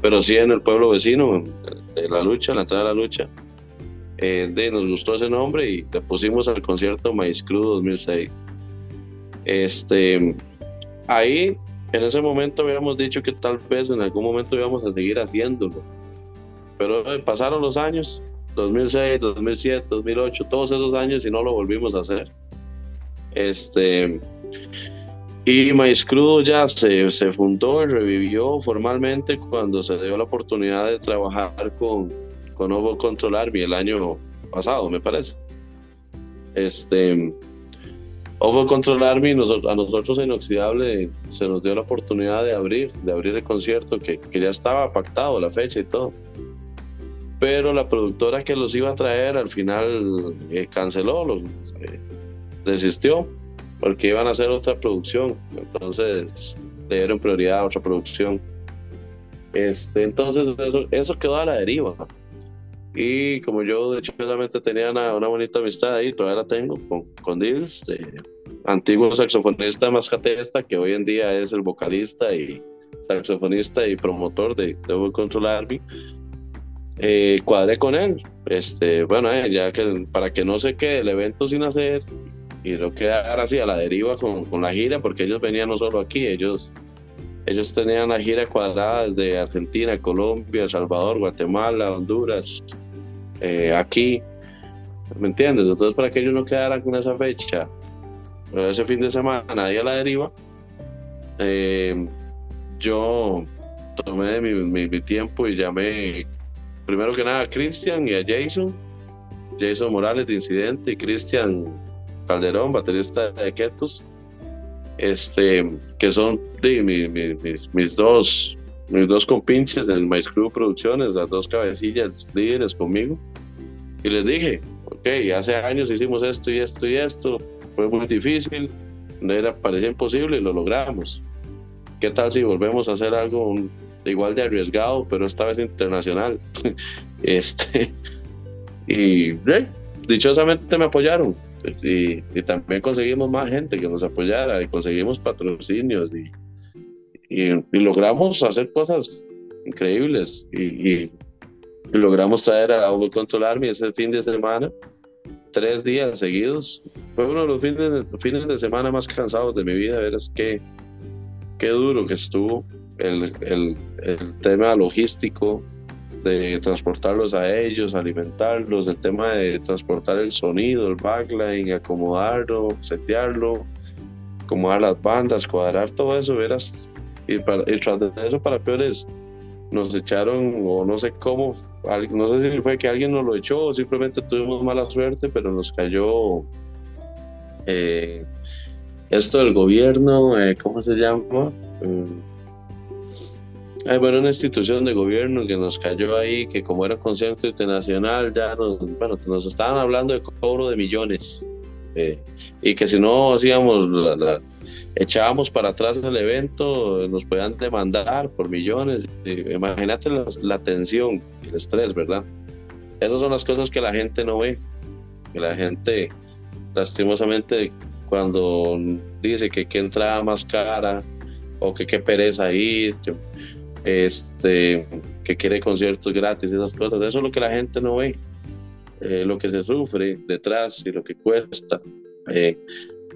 pero sí en el pueblo vecino, de la lucha, la entrada de la lucha. Eh, de, nos gustó ese nombre y le pusimos al concierto Maíz Crudo 2006. Este, ahí, en ese momento habíamos dicho que tal vez en algún momento íbamos a seguir haciéndolo, pero eh, pasaron los años, 2006, 2007, 2008, todos esos años y no lo volvimos a hacer. Este, y Maíz Crudo ya se, se fundó y revivió formalmente cuando se dio la oportunidad de trabajar con, con Ovo Control Army el año pasado, me parece. Este, Ovo Control Army a nosotros en Inoxidable se nos dio la oportunidad de abrir, de abrir el concierto que, que ya estaba pactado la fecha y todo pero la productora que los iba a traer al final eh, canceló, los, eh, porque iban a hacer otra producción, entonces le dieron prioridad a otra producción. Este, entonces eso, quedó a la deriva. Y como yo de hecho tenía una, bonita amistad ahí, todavía la tengo con, con Dils, antiguo saxofonista mascatesta, que hoy en día es el vocalista y saxofonista y promotor de Double Control Army eh, cuadré con él. Este, bueno, eh, ya que para que no se quede el evento sin hacer y no quedara así a la deriva con, con, la gira, porque ellos venían no solo aquí, ellos, ellos tenían la gira cuadrada desde Argentina, Colombia, Salvador, Guatemala, Honduras, eh, aquí. ¿Me entiendes? Entonces, para que ellos no quedaran con esa fecha, ese fin de semana ahí a la deriva, eh, yo tomé mi, tiempo y llamé primero que nada a Cristian y a Jason, Jason Morales de Incidente y Cristian Calderón, baterista de Ketos, este, que son mis, dos mis dos compinches del My Crew Producciones, las dos cabecillas líderes conmigo. Y les dije, ok, hace años hicimos esto y esto y esto, fue muy difícil, no era, parecía imposible y lo logramos. ¿Qué tal si volvemos a hacer algo igual de arriesgado, pero esta vez internacional. este, y dichosamente me apoyaron. Y, también conseguimos más gente que nos apoyara y conseguimos patrocinios y, y, logramos hacer cosas increíbles y, logramos traer a Auto Control Army ese fin de semana tres días seguidos fue uno de los fines, fines de semana más cansados de mi vida verás qué, qué duro que estuvo el, el, el, tema logístico de transportarlos a ellos, alimentarlos, el tema de transportar el sonido, el backline, acomodarlo, setearlo, acomodar las bandas, cuadrar todo eso, verás. Y, para, y tras de eso, para peores, nos echaron, o no sé cómo, no sé si fue que alguien nos lo echó o simplemente tuvimos mala suerte, pero nos cayó eh, esto del gobierno, eh, ¿cómo se llama? Mm, hay bueno, una institución de gobierno que nos cayó ahí, que como era concierto internacional, ya nos, bueno, nos estaban hablando de cobro de millones. Eh, y que si no hacíamos, la, echábamos para atrás el evento, nos podían demandar por millones. imagínate la, tensión, el estrés, ¿verdad? Esas son las cosas que la gente no ve. La gente, lastimosamente, cuando dice que qué entrada más cara o que qué pereza ir, este, que quiere conciertos gratis, esas cosas. Eso es lo que la gente no ve, eh, lo que se sufre detrás y lo que cuesta eh,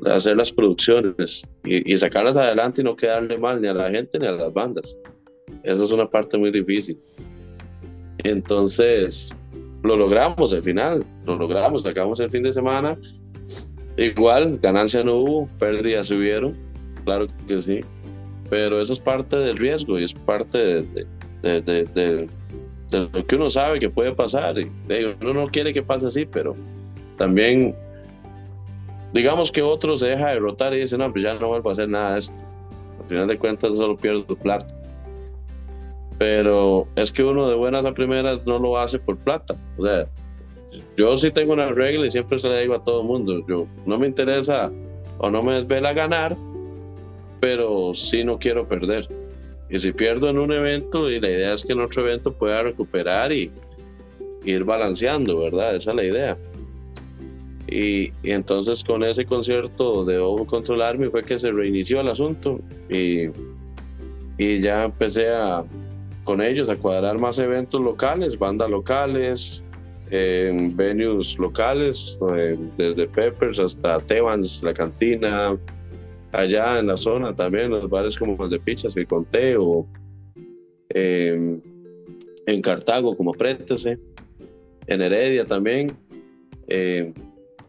hacer las producciones y, sacarlas adelante y no quedarle mal ni a la gente ni a las bandas. Esa es una parte muy difícil. Entonces, lo logramos al final, lo logramos, sacamos el fin de semana. Igual, ganancia no hubo, pérdidas hubieron, claro que sí pero eso es parte del riesgo y es parte de, lo que uno sabe que puede pasar. Y, uno no quiere que pase así, pero también, digamos que otro se deja derrotar y dice, no, pues ya no vuelvo a hacer nada de esto. Al final de cuentas solo pierdo plata. Pero es que uno de buenas a primeras no lo hace por plata. O sea, yo sí tengo una regla y siempre se la digo a todo el mundo. Yo no me interesa o no me desvela ganar, pero sí no quiero perder. Y si pierdo en un evento, y la idea es que en otro evento pueda recuperar y, ir balanceando, ¿verdad? Esa es la idea. Y, entonces con ese concierto de Ovo Control Army fue que se reinició el asunto y, y ya empecé a, con ellos a cuadrar más eventos locales, bandas locales, en venues locales, eh, desde Peppers hasta Tevans, la cantina, allá en la zona también, los bares como el de Pichas que conté, o em, en Cartago como Prétese, en Heredia también. Em,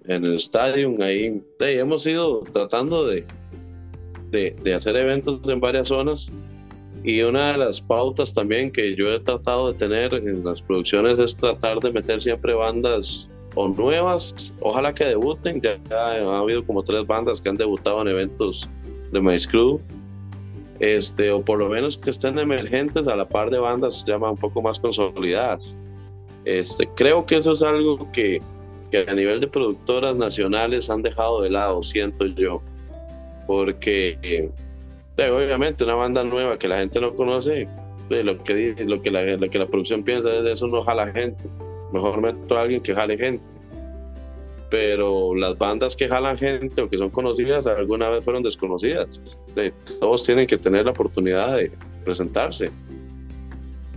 en el estadio, ahí hemos ido tratando de, de, hacer eventos en varias zonas y una de las pautas también que yo he tratado de tener en las producciones es tratar de meter siempre bandas o nuevas, ojalá que debuten, ya, ha habido como tres bandas que han debutado en eventos de My Crew, este, o por lo menos que estén emergentes a la par de bandas ya un poco más consolidadas. Este, creo que eso es algo que, que a nivel de productoras nacionales han dejado de lado, siento yo, porque eh, obviamente una banda nueva que la gente no conoce, lo que, lo que, la, lo que la producción piensa es eso no jala gente, mejor meto a alguien que jale gente. Pero las bandas que jalan gente o que son conocidas alguna vez fueron desconocidas. Todos tienen que tener la oportunidad de presentarse.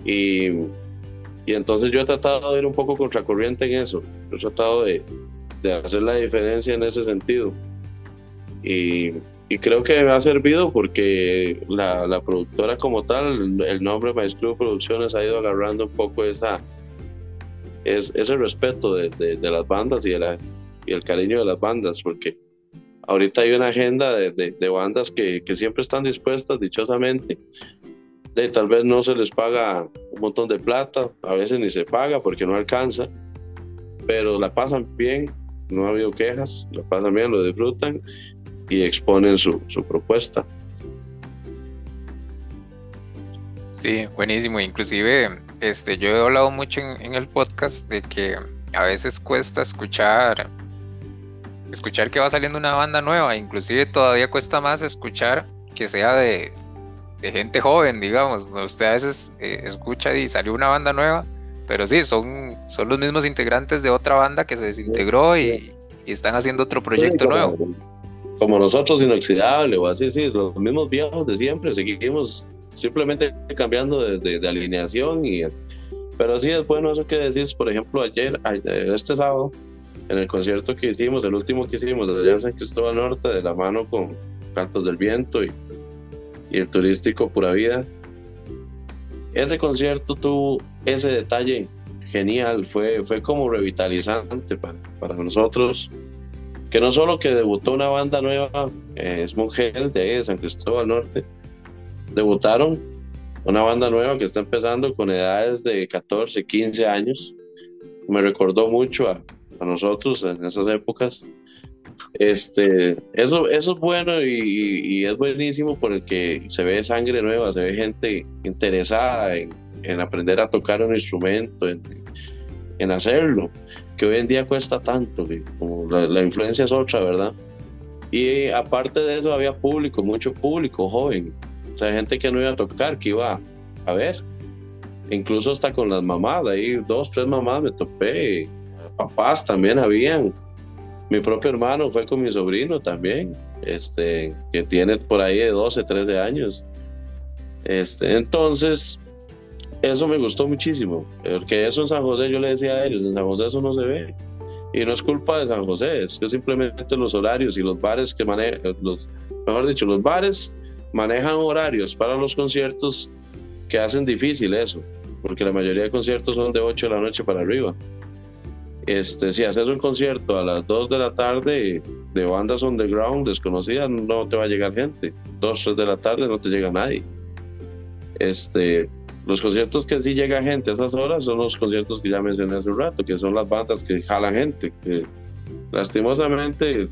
Y y entonces yo he tratado de ir un poco contracorriente en eso. He tratado de, de hacer la diferencia en ese sentido. Y, y, creo que me ha servido porque la, la productora como tal, el nombre Maestro Producciones ha ido agarrando un poco esa, es, ese respeto de, de, las bandas y, de la, y el cariño de las bandas, porque ahorita hay una agenda de, de bandas que, que, siempre están dispuestas, dichosamente, de, tal vez no se les paga un montón de plata, a veces ni se paga porque no alcanza, pero la pasan bien, no ha habido quejas, la pasan bien, lo disfrutan y exponen su, su propuesta.
Sí, buenísimo. Inclusive, este, yo he hablado mucho en, en, el podcast de que a veces cuesta escuchar, escuchar que va saliendo una banda nueva. Inclusive todavía cuesta más escuchar que sea de, de gente joven, digamos. Usted a veces eh, escucha y salió una banda nueva, pero sí, son, son los mismos integrantes de otra banda que se desintegró y, están haciendo otro proyecto nuevo.
Como nosotros, inoxidable o así, sí, los mismos viejos de siempre, seguimos simplemente cambiando de, alineación. y Pero sí es bueno eso que decís, por ejemplo, ayer, este sábado, en el concierto que hicimos, el último que hicimos de San Cristóbal Norte, de la mano con Cantos del Viento y y el turístico Pura Vida. Ese concierto tuvo ese detalle genial, fue, fue como revitalizante para, para nosotros, que no solo que debutó una banda nueva, eh, Mujer de San Cristóbal Norte, debutaron una banda nueva que está empezando con edades de 14, 15 años. Me recordó mucho a, a nosotros en esas épocas. Este, eso, eso es bueno y, es buenísimo porque se ve sangre nueva, se ve gente interesada en, aprender a tocar un instrumento, en, hacerlo, que hoy en día cuesta tanto, como la, influencia es otra, ¿verdad? Y aparte de eso había público, mucho público joven, o sea, gente que no iba a tocar, que iba a ver, incluso hasta con las mamás, ahí dos, tres mamás me topé, papás también habían, mi propio hermano fue con mi sobrino también, este, que tiene por ahí de 12, 13 años. Este, entonces, eso me gustó muchísimo, porque eso en San José yo le decía a ellos, en San José eso no se ve. Y no es culpa de San José, es que simplemente los horarios y los bares que manejan, los, mejor dicho, los bares manejan horarios para los conciertos que hacen difícil eso, porque la mayoría de conciertos son de 8 de la noche para arriba. Este, si haces un concierto a las 2 de la tarde de bandas underground desconocidas, no te va a llegar gente. 2, 3 de la tarde no te llega nadie. Este, los conciertos que sí llega gente a esas horas son los conciertos que ya mencioné hace un rato, que son las bandas que jalan gente, que lastimosamente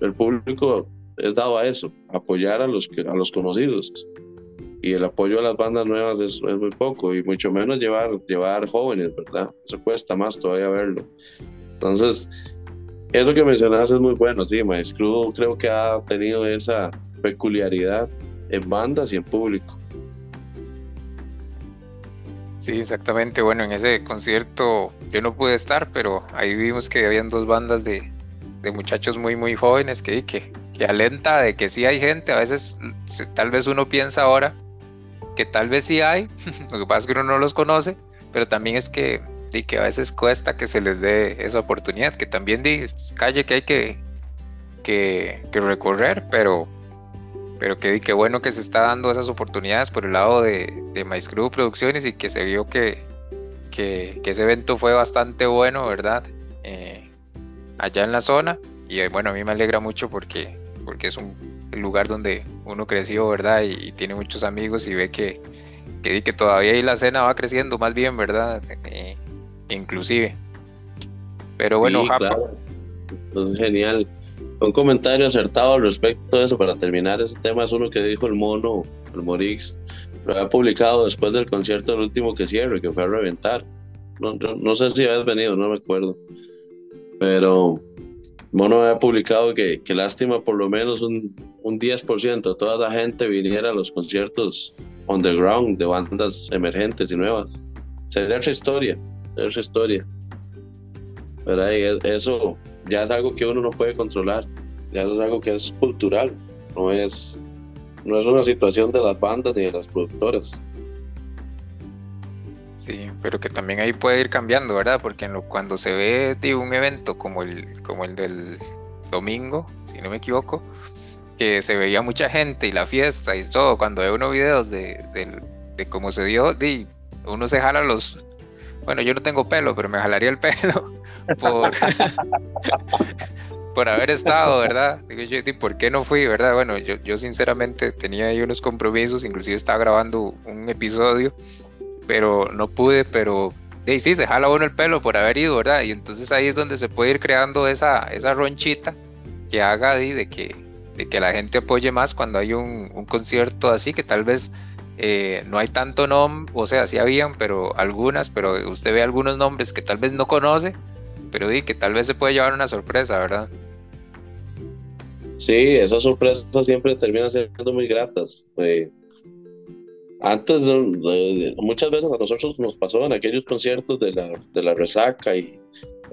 el, público es dado a eso, apoyar a los, a los conocidos y el apoyo a las bandas nuevas es, muy poco y mucho menos llevar, llevar jóvenes, ¿verdad? Eso cuesta más todavía verlo. Entonces, eso que mencionas es muy bueno, sí, Maestro creo que ha tenido esa peculiaridad en bandas y en público.
Sí, exactamente. Bueno, en ese concierto yo no pude estar, pero ahí vimos que habían dos bandas de, de muchachos muy, muy jóvenes que, que, que alenta de que sí hay gente. A veces, tal vez uno piensa ahora que tal vez sí hay, lo que pasa es que uno no los conoce, pero también es que, que a veces cuesta que se les dé esa oportunidad, que también di, calle que hay que, que, recorrer, pero, pero que, qué bueno que se está dando esas oportunidades por el lado de, de Producciones y que se vio que, que, ese evento fue bastante bueno, ¿verdad? Eh, allá en la zona. Y eh, bueno, a mí me alegra mucho porque, porque es un lugar donde uno creció, ¿verdad? Y, tiene muchos amigos y ve que, que, que, todavía ahí la escena va creciendo más bien, ¿verdad? Eh, inclusive. Pero bueno,
genial. Un comentario acertado al respecto de eso, para terminar ese tema, es uno que dijo el mono, el Morix, lo había publicado después del concierto del último que cierre, que fue a reventar. No, no, sé si habías venido, no me acuerdo. Pero Mono había publicado que, que lástima por lo menos un, un 10% de toda la gente viniera a los conciertos underground de bandas emergentes y nuevas. Sería otra historia, sería historia. ¿Verdad? Y eso ya es algo que uno no puede controlar, ya es algo que es cultural, no es, no es una situación de las bandas ni de las productoras.
Sí, pero que también ahí puede ir cambiando, ¿verdad? Porque cuando se ve un evento como el, como el del domingo, si no me equivoco, que se veía mucha gente y la fiesta y todo, cuando ve uno videos de, de, cómo se dio, de, uno se jala los... Bueno, yo no tengo pelo, pero me jalaría el pelo por, por haber estado, ¿verdad? Digo yo, ¿por qué no fui, verdad? Bueno, yo, yo sinceramente tenía ahí unos compromisos, inclusive estaba grabando un episodio, pero no pude, pero sí, sí, se jala uno el pelo por haber ido, ¿verdad? Y entonces ahí es donde se puede ir creando esa, esa ronchita que haga de, que, de que la gente apoye más cuando hay un, un concierto así, que tal vez eh, no hay tanto nombre, o sea, sí habían, pero algunas, pero usted ve algunos nombres que tal vez no conoce pero di que tal vez se puede llevar una sorpresa, ¿verdad?
Sí, esas sorpresas siempre terminan siendo muy gratas. Eh, antes, muchas veces a nosotros nos pasó en aquellos conciertos de la, de la resaca y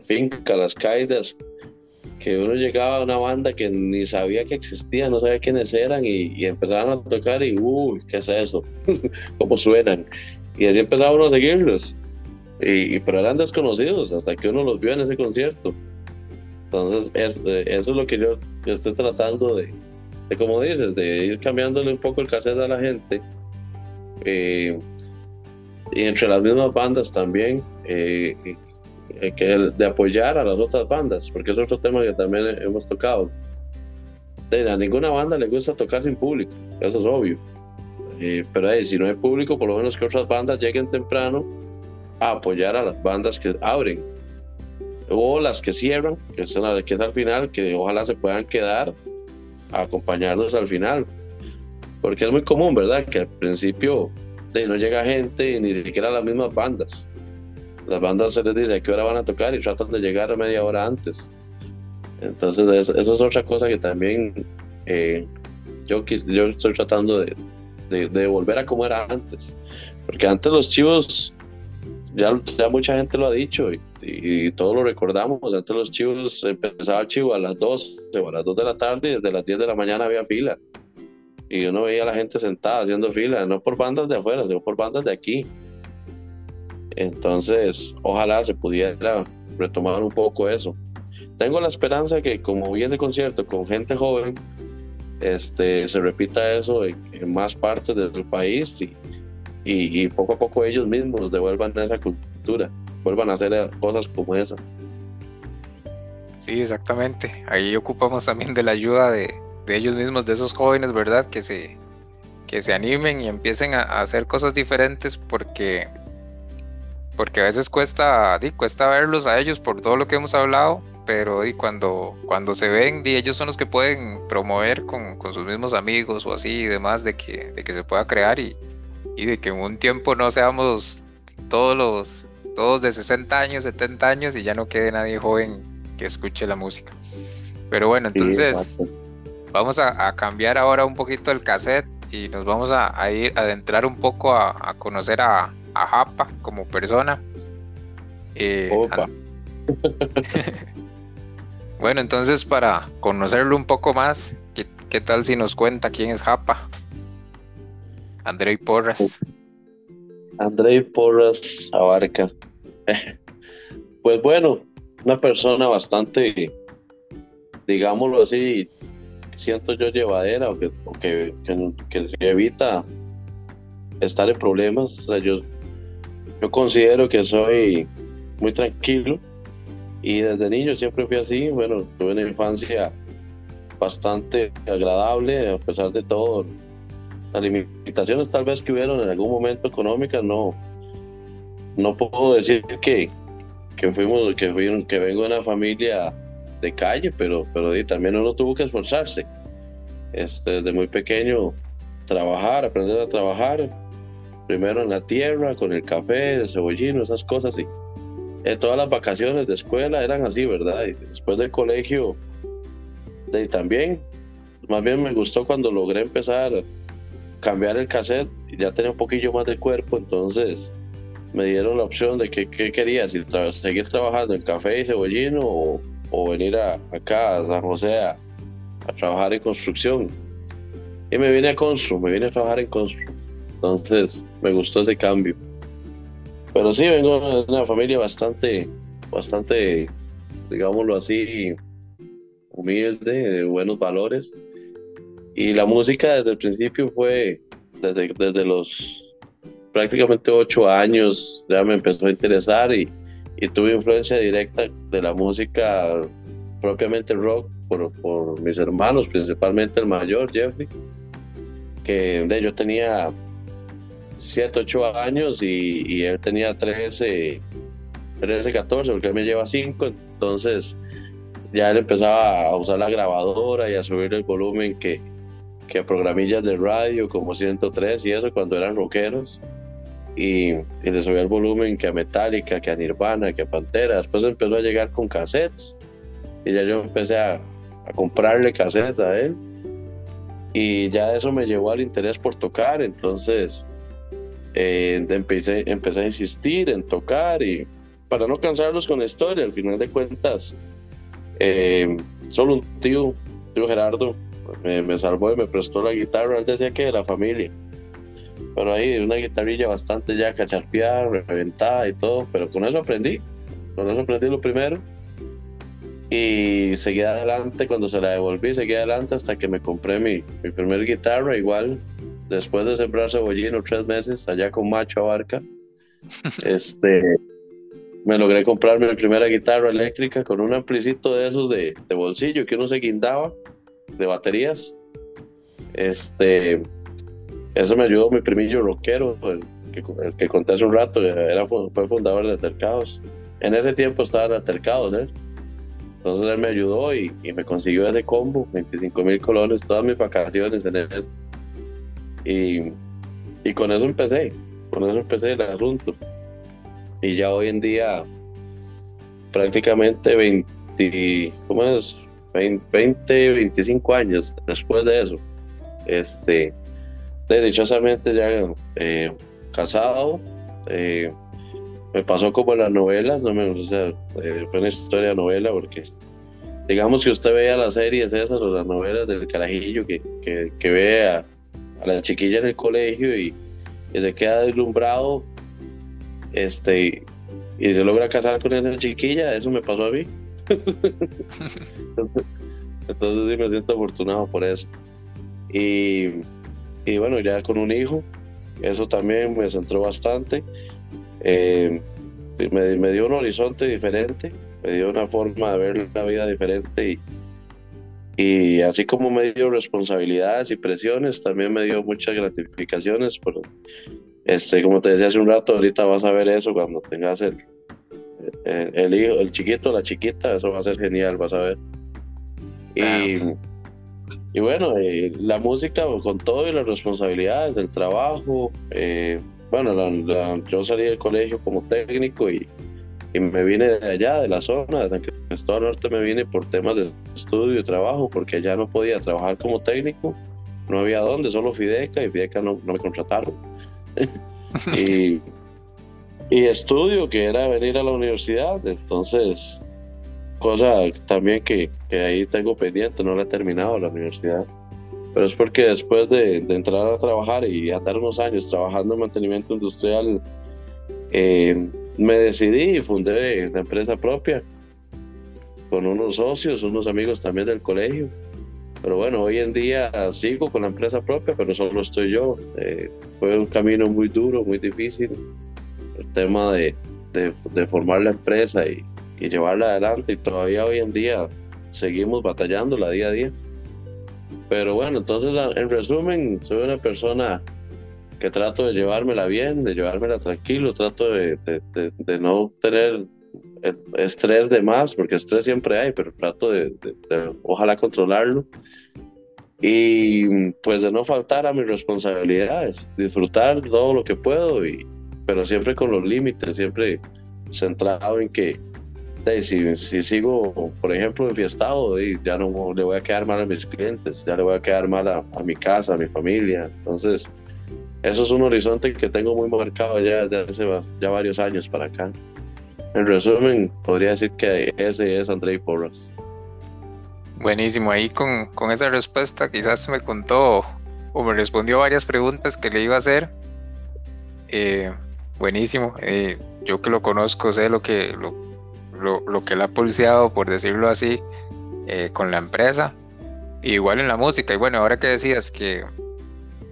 finca, las caídas, que uno llegaba a una banda que ni sabía que existía, no sabía quiénes eran y, y empezaban a tocar y, uy, ¿qué es eso? ¿Cómo suenan? Y así empezaba uno a seguirlos. Y, pero eran desconocidos hasta que uno los vio en ese concierto. Entonces, eh, eso es lo que yo, estoy tratando de, de, como dices, de ir cambiándole un poco el cassette a la gente. Eh, y entre las mismas bandas también, eh, que de apoyar a las otras bandas, porque es otro tema que también hemos tocado. a ninguna banda le gusta tocar sin público, eso es obvio. pero si no hay público, por lo menos que otras bandas lleguen temprano apoyar a las bandas que abren o las que cierran, que, las que es al final, que ojalá se puedan quedar a acompañarnos al final. Porque es muy común, ¿verdad? Que al principio no llega gente ni siquiera las mismas bandas. Las bandas se les dice a qué hora van a tocar y tratan de llegar media hora antes. Entonces, eso es otra cosa que también eh, yo, yo estoy tratando de, de, volver a como era antes. Porque antes los chivos ya, ya mucha gente lo ha dicho y, y, todos lo recordamos. Antes los chivos empezaba el chivo a las 2 o a las 2 de la tarde y desde las 10 de la mañana había fila. Y uno veía a la gente sentada haciendo fila, no por bandas de afuera, sino por bandas de aquí. Entonces, ojalá se pudiera retomar un poco eso. Tengo la esperanza que como vi ese concierto con gente joven, este, se repita eso en, en más partes del país y, y, poco a poco ellos mismos devuelvan esa cultura, vuelvan a hacer cosas como esa.
Sí, exactamente. Ahí ocupamos también de la ayuda de, ellos mismos, de esos jóvenes, ¿verdad? Que se, que se animen y empiecen a, hacer cosas diferentes porque, porque a veces cuesta, cuesta verlos a ellos por todo lo que hemos hablado, pero y cuando, cuando se ven, y ellos son los que pueden promover con, con, sus mismos amigos o así y demás de que, de que se pueda crear y, y de que en un tiempo no seamos todos los todos de 60 años, 70 años y ya no quede nadie joven que escuche la música. Pero bueno, entonces vamos a, cambiar ahora un poquito el cassette y nos vamos a, ir a adentrar un poco a, conocer a, Japa como persona. Eh, Bueno, entonces para conocerlo un poco más, ¿qué, tal si nos cuenta quién es Japa? Andrei Porras.
Andrei Porras Abarca. Pues bueno, una persona bastante, digámoslo así, siento yo llevadera o que, que, que, evita estar en problemas. yo, yo considero que soy muy tranquilo y desde niño siempre fui así. Bueno, tuve una infancia bastante agradable a pesar de todo. Las limitaciones tal vez que hubieron en algún momento económicas, no, no puedo decir que, que fuimos, que, fui, que vengo de una familia de calle, pero, pero también uno tuvo que esforzarse. Este, desde muy pequeño, trabajar, aprender a trabajar, primero en la tierra, con el café, el cebollino, esas cosas. Y eh, todas las vacaciones de escuela eran así, ¿verdad? Y después del colegio, de, también, más bien me gustó cuando logré empezar a cambiar el cassette y ya tenía un poquillo más de cuerpo, entonces me dieron la opción de qué quería, si seguir trabajando en café y cebollino o, o venir a, acá a San José a, trabajar en construcción. Y me vine a Constru, me vine a trabajar en Constru. Entonces me gustó ese cambio. Pero sí, vengo de una familia bastante, bastante, digámoslo así, humilde, de buenos valores. Y la música desde el principio fue, desde, desde los prácticamente ocho años ya me empezó a interesar y, y tuve influencia directa de la música propiamente rock por, por, mis hermanos, principalmente el mayor, Jeffrey, que de, yo tenía 7, 8 años y, y, él tenía 13, 13, 14, porque él me lleva 5, entonces ya él empezaba a usar la grabadora y a subir el volumen que, que a programillas de radio como 103 y eso cuando eran rockeros y, y le subía el volumen que a Metallica, que a Nirvana, que a Pantera. Después empezó a llegar con cassettes y ya yo empecé a, a comprarle cassettes a él y ya eso me llevó al interés por tocar. Entonces eh, empecé, empecé a insistir en tocar y para no cansarlos con la historia, al final de cuentas, eh, solo un tío, tío Gerardo, me, me salvó y me prestó la guitarra. Él decía que de la familia pero ahí una guitarrilla bastante ya cacharpeada, reventada y todo, pero con eso aprendí, con eso aprendí lo primero y seguí adelante cuando se la devolví, seguí adelante hasta que me compré mi, mi primer guitarra, igual después de sembrar cebollino tres meses allá con Macho Abarca, este, me logré comprar mi primera guitarra eléctrica con un amplicito de esos de, de bolsillo que uno se guindaba de baterías. Este, eso me ayudó mi primillo rockero, el que, el que conté hace un rato, era, fue fundador de Altercados. En ese tiempo estaba en Altercados, ¿eh? Entonces él me ayudó y, y me consiguió ese combo, 25 mil colones, todas mis vacaciones en eso. Y, y con eso empecé, con eso empecé el asunto. Y ya hoy en día, prácticamente 20, ¿cómo es? 20, 25 años después de eso, este, dichosamente ya eh, casado. Eh, me pasó como las novelas, no me, o sea, eh, fue una historia de novela porque digamos que usted vea las series esas o las novelas del carajillo que, que, que ve a, la chiquilla en el colegio y, se queda deslumbrado este, y se logra casar con esa chiquilla, eso me pasó a mí. Entonces sí me siento afortunado por eso. Y y bueno, ya con un hijo, eso también me centró bastante. Eh, me, dio un horizonte diferente, me dio una forma de ver la vida diferente y, y así como me dio responsabilidades y presiones, también me dio muchas gratificaciones. Por, este, como te decía hace un rato, ahorita vas a ver eso cuando tengas el, el, hijo, el chiquito, la chiquita, eso va a ser genial, vas a ver. Y, y bueno, eh, la música con todo y las responsabilidades del trabajo. Eh, bueno, yo salí del colegio como técnico y, y, me vine de allá, de la zona, de San Cristóbal Norte, me vine por temas de estudio y trabajo, porque ya no podía trabajar como técnico, no había dónde, solo Fideca y Fideca no, no me contrataron. y, y estudio, que era venir a la universidad, entonces cosa también que, que, ahí tengo pendiente, no la he terminado la universidad. Pero es porque después de, de entrar a trabajar y estar unos años trabajando en mantenimiento industrial, eh, me decidí y fundé la empresa propia con unos socios, unos amigos también del colegio. Pero bueno, hoy en día sigo con la empresa propia, pero solo estoy yo. Eh, fue un camino muy duro, muy difícil. El tema de, de, formar la empresa y, y, llevarla adelante. Y todavía hoy en día seguimos batallándola día a día. Pero bueno, entonces en resumen, soy una persona que trato de llevármela bien, de llevármela tranquilo, trato de, de, no tener estrés de más, porque estrés siempre hay, pero trato de, ojalá controlarlo. Y pues de no faltar a mis responsabilidades, disfrutar todo lo que puedo, y, pero siempre con los límites, siempre centrado en que si, si, sigo, por ejemplo, enfiestado, ya no le voy a quedar mal a mis clientes, ya le voy a quedar mal a, a mi casa, a mi familia. Entonces, eso es un horizonte que tengo muy marcado ya desde hace ya varios años para acá. En resumen, podría decir que ese es Andrei Porras.
Buenísimo, ahí con, con, esa respuesta quizás me contó o me respondió varias preguntas que le iba a hacer. Eh, buenísimo, eh, yo que lo conozco sé lo que, lo, lo, lo que le ha pulseado, por decirlo así, eh, con la empresa. igual en la música, y bueno, ahora que decías que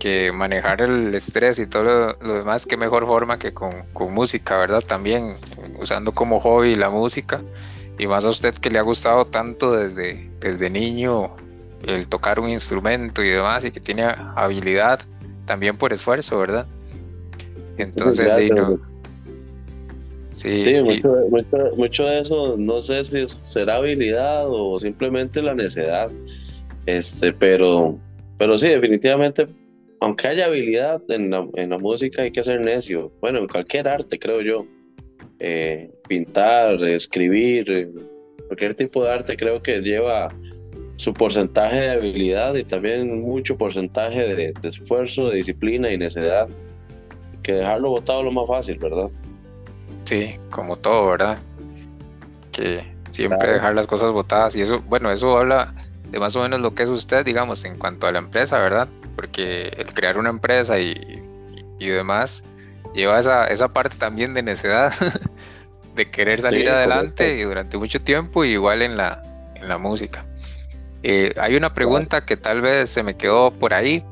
que manejar el estrés y todo lo, demás, qué mejor forma que con, con, música, ¿verdad? También usando como hobby la música y más a usted que le ha gustado tanto desde, desde niño el tocar un instrumento y demás y que tiene habilidad también por esfuerzo, ¿verdad? Entonces,
sí, sí mucho, mucho, de eso no sé si será habilidad o simplemente la necedad, este, pero, pero sí, definitivamente aunque haya habilidad en la, música, hay que ser necio. Bueno, en cualquier arte, creo yo. Eh, pintar, escribir, cualquier tipo de arte creo que lleva su porcentaje de habilidad y también mucho porcentaje de, esfuerzo, de disciplina y necedad. Que dejarlo botado es lo más fácil, ¿verdad?
Sí, como todo, ¿verdad? Que siempre dejar las cosas botadas y eso, bueno, eso habla de más o menos lo que es usted, digamos, en cuanto a la empresa, ¿verdad? porque el crear una empresa y, y demás lleva esa, esa parte también de necedad, de querer salir adelante y durante mucho tiempo, igual en la, en la música. Eh, hay una pregunta que tal vez se me quedó por ahí,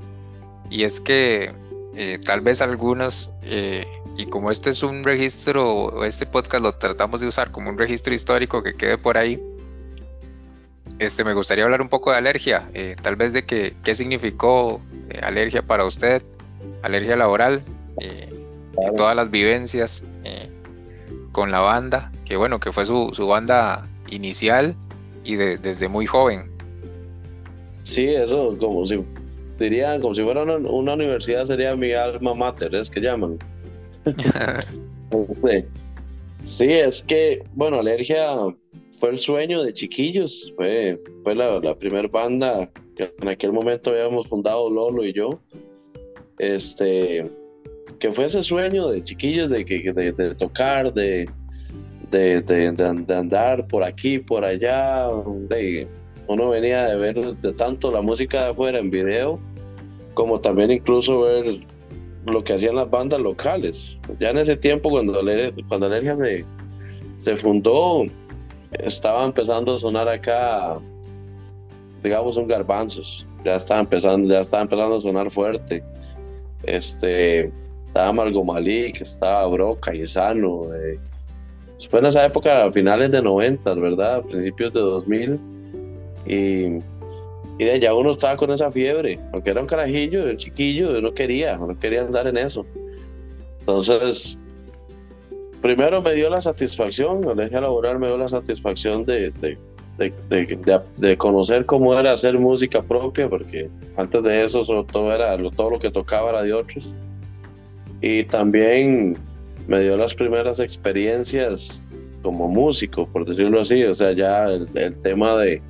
y es que eh, tal vez algunos, eh, y como este es un registro, este podcast lo tratamos de usar como un registro histórico que quede por ahí, este, me gustaría hablar un poco de alergia, eh, tal vez de que, qué significó eh, alergia para usted, alergia laboral, eh, todas las vivencias con la banda, que bueno, que fue su, su banda inicial y desde muy joven.
Sí, eso como si diría, como si fuera una, una universidad sería mi alma mater, es que llaman. sí, es que, bueno, alergia fue el sueño de chiquillos, fue, fue la, la primera banda que en aquel momento habíamos fundado Lolo y yo. Este, que fue ese sueño de chiquillos de, de, de tocar, de, de, andar por aquí, por allá. uno venía de ver de tanto la música de afuera en video, como también incluso ver lo que hacían las bandas locales. Ya en ese tiempo, cuando, cuando Alergia se, se fundó, estaba empezando a sonar acá, digamos, un garbanzos. Ya estaba empezando, ya estaba empezando a sonar fuerte. Este, estaba Margo Malik, estaba Broca y Sano. Eh. Fue en esa época, a finales de 90, ¿verdad? Principios de 2000. Y, y de ya uno estaba con esa fiebre. Aunque era un carajillo, un chiquillo, no quería, no quería andar en eso. Entonces, primero me dio la satisfacción, la alergia laboral me dio la satisfacción de, de, de, de, conocer cómo era hacer música propia, porque antes de eso todo, era, todo lo que tocaba era de otros. Y también me dio las primeras experiencias como músico, por decirlo así, o sea, ya el, tema de,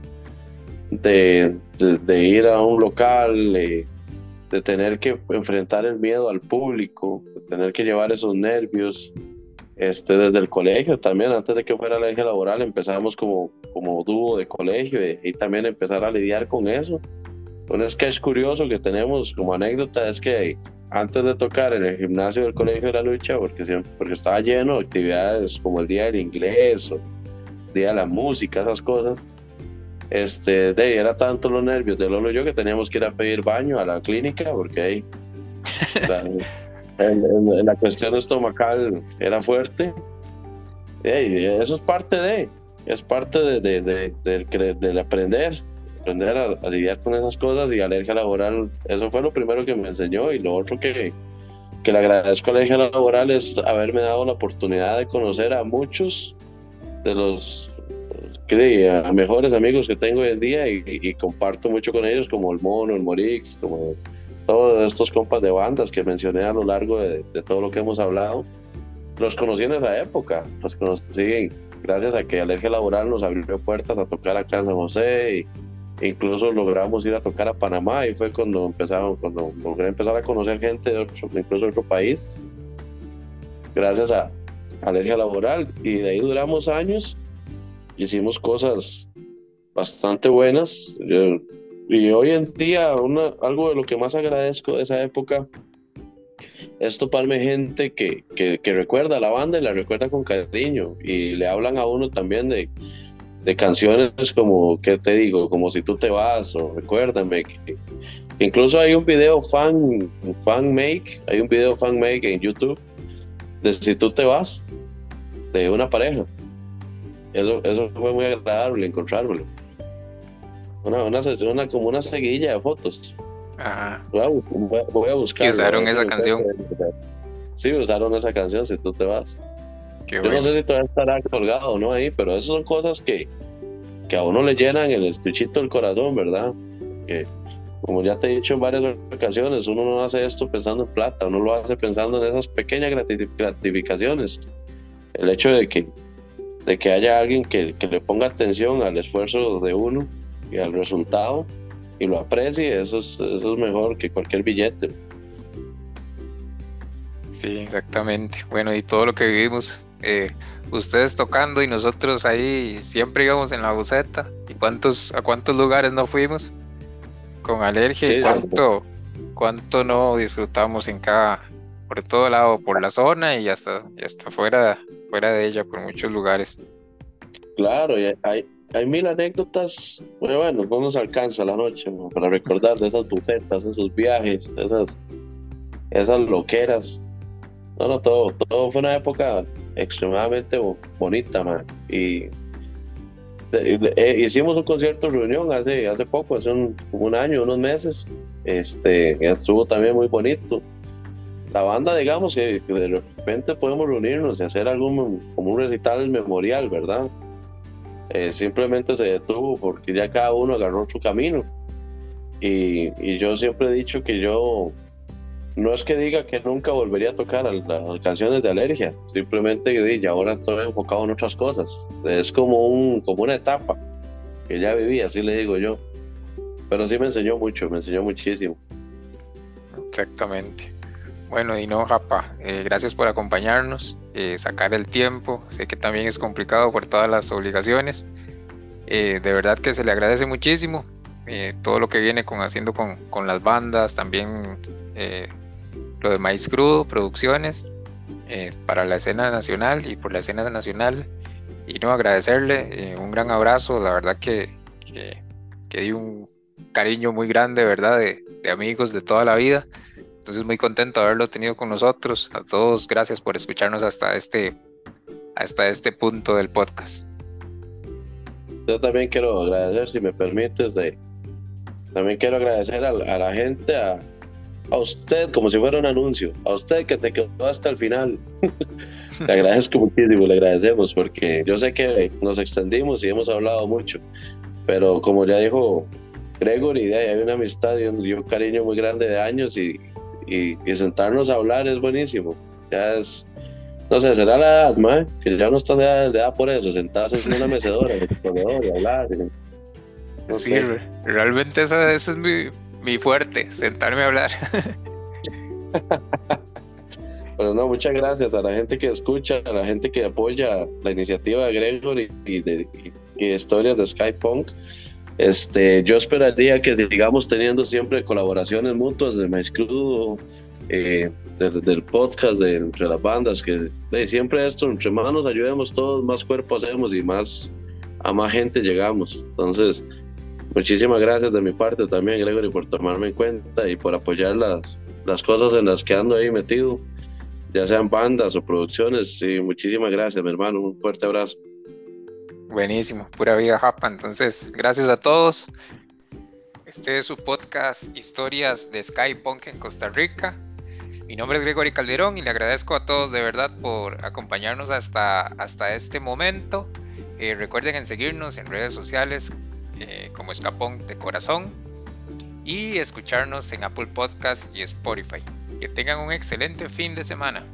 de, ir a un local, de tener que enfrentar el miedo al público, de tener que llevar esos nervios, este, desde el colegio también, antes de que fuera la eje laboral, empezamos como, como dúo de colegio y, también empezar a lidiar con eso. Un sketch curioso que tenemos como anécdota es que antes de tocar en el gimnasio del colegio de la lucha, porque, siempre, porque estaba lleno de actividades como el Día del Inglés o Día de la Música, esas cosas, este, de era tanto los nervios de Lolo y yo que teníamos que ir a pedir baño a la clínica porque ahí la, cuestión estomacal era fuerte. y eso es parte de, es parte de, de, de, del aprender, aprender a, lidiar con esas cosas y alergia laboral, eso fue lo primero que me enseñó y lo otro que, que le agradezco a alergia laboral es haberme dado la oportunidad de conocer a muchos de los a mejores amigos que tengo hoy en día y, comparto mucho con ellos como el Mono, el Morix, como todos estos compas de bandas que mencioné a lo largo de, todo lo que hemos hablado, los conocí en esa época, los conocí gracias a que Alergia Laboral nos abrió puertas a tocar acá en San José e incluso logramos ir a tocar a Panamá y fue cuando empezamos, cuando logré empezar a conocer gente de otro, incluso de otro país, gracias a Alergia Laboral y de ahí duramos años, hicimos cosas bastante buenas. Y hoy en día, una, algo de lo que más agradezco de esa época es toparme gente que, que, recuerda la banda y la recuerda con cariño y le hablan a uno también de, de canciones como, ¿qué te digo? Como si tú te vas o recuérdame. Que, incluso hay un video fan, fan make, hay un video fan make en YouTube de si tú te vas de una pareja. Eso, eso fue muy agradable encontrármelo. Una, una, una, como una seguilla de fotos. Ajá. Voy a, buscar.
¿Y usaron esa canción?
Sí, usaron esa canción, si tú te vas. Yo no sé si todavía estará colgado o no ahí, pero esas son cosas que, que a uno le llenan el estuchito del corazón, ¿verdad? Que, como ya te he dicho en varias ocasiones, uno no hace esto pensando en plata, uno lo hace pensando en esas pequeñas gratificaciones. El hecho de que, de que haya alguien que, que le ponga atención al esfuerzo de uno y al resultado y lo aprecie, eso es, eso es mejor que cualquier billete.
Sí, exactamente. Bueno, y todo lo que vivimos, eh, ustedes tocando y nosotros ahí siempre íbamos en la buceta. ¿Y cuántos, a cuántos lugares no fuimos? Con alergia y cuánto, cuánto no disfrutamos en cada, por todo lado, por la zona y hasta, y hasta fuera, fuera de ella, por muchos lugares.
Claro, y hay, hay mil anécdotas, bueno, no nos alcanza la noche para recordar de esas bucetas, esos viajes, esas, esas loqueras. No, no, todo, todo fue una época extremadamente bonita, man. Y eh, hicimos un concierto reunión hace, hace poco, hace un, un año, unos meses. Este, estuvo también muy bonito. La banda, digamos, que, que de repente podemos reunirnos y hacer algún como un recital memorial, ¿verdad? Eh, simplemente se detuvo porque ya cada uno agarró su camino. Y, yo siempre he dicho que yo no es que diga que nunca volvería a tocar las canciones de alergia, simplemente que y ahora estoy enfocado en otras cosas. Es como, un, como una etapa que ya viví, así le digo yo. Pero sí me enseñó mucho, me enseñó muchísimo.
Exactamente. Bueno, y no, Japa, eh, gracias por acompañarnos, eh, sacar el tiempo. Sé que también es complicado por todas las obligaciones. Eh, de verdad que se le agradece muchísimo todo lo que viene con haciendo con, con las bandas, también lo de Maíz Crudo, producciones para la escena nacional y por la escena nacional. Y no, agradecerle un gran abrazo, la verdad que, que, di un cariño muy grande, ¿verdad? De amigos de toda la vida. Entonces muy contento de haberlo tenido con nosotros. A todos gracias por escucharnos hasta este, hasta este punto del podcast.
Yo también quiero agradecer, si me permites, de, también quiero agradecer a, la gente, a, a, usted como si fuera un anuncio, a usted que te quedó hasta el final. le agradezco muchísimo, le agradecemos porque yo sé que nos extendimos y hemos hablado mucho, pero como ya dijo Gregory, hay una amistad y un cariño muy grande de años y, y, sentarnos a hablar es buenísimo. Ya es, no sé, será la edad, ¿no? que ya no está de edad, por eso, sentarse en una mecedora, en el y hablar.
sí, realmente eso, eso es mi, mi, fuerte, sentarme a hablar.
Pero no, muchas gracias a la gente que escucha, a la gente que apoya la iniciativa de Gregory y de, historias de Skypunk. Este, yo esperaría que sigamos teniendo siempre colaboraciones mutuas de Maíz Crudo, eh, del, podcast entre las bandas, que siempre esto, entre manos ayudemos todos, más cuerpo hacemos y más a más gente llegamos. Entonces, muchísimas gracias de mi parte también, Gregory, por tomarme en cuenta y por apoyar las, las cosas en las que ando ahí metido, ya sean bandas o producciones. Y muchísimas gracias, mi hermano. Un fuerte abrazo.
Buenísimo, pura vida japa. Entonces, gracias a todos. Este es su podcast Historias de Skypunk en Costa Rica. Mi nombre es Gregory Calderón y le agradezco a todos de verdad por acompañarnos hasta, hasta este momento. Eh, recuerden en seguirnos en redes sociales eh, como Escapón de Corazón y escucharnos en Apple Podcast y Spotify. Que tengan un excelente fin de semana.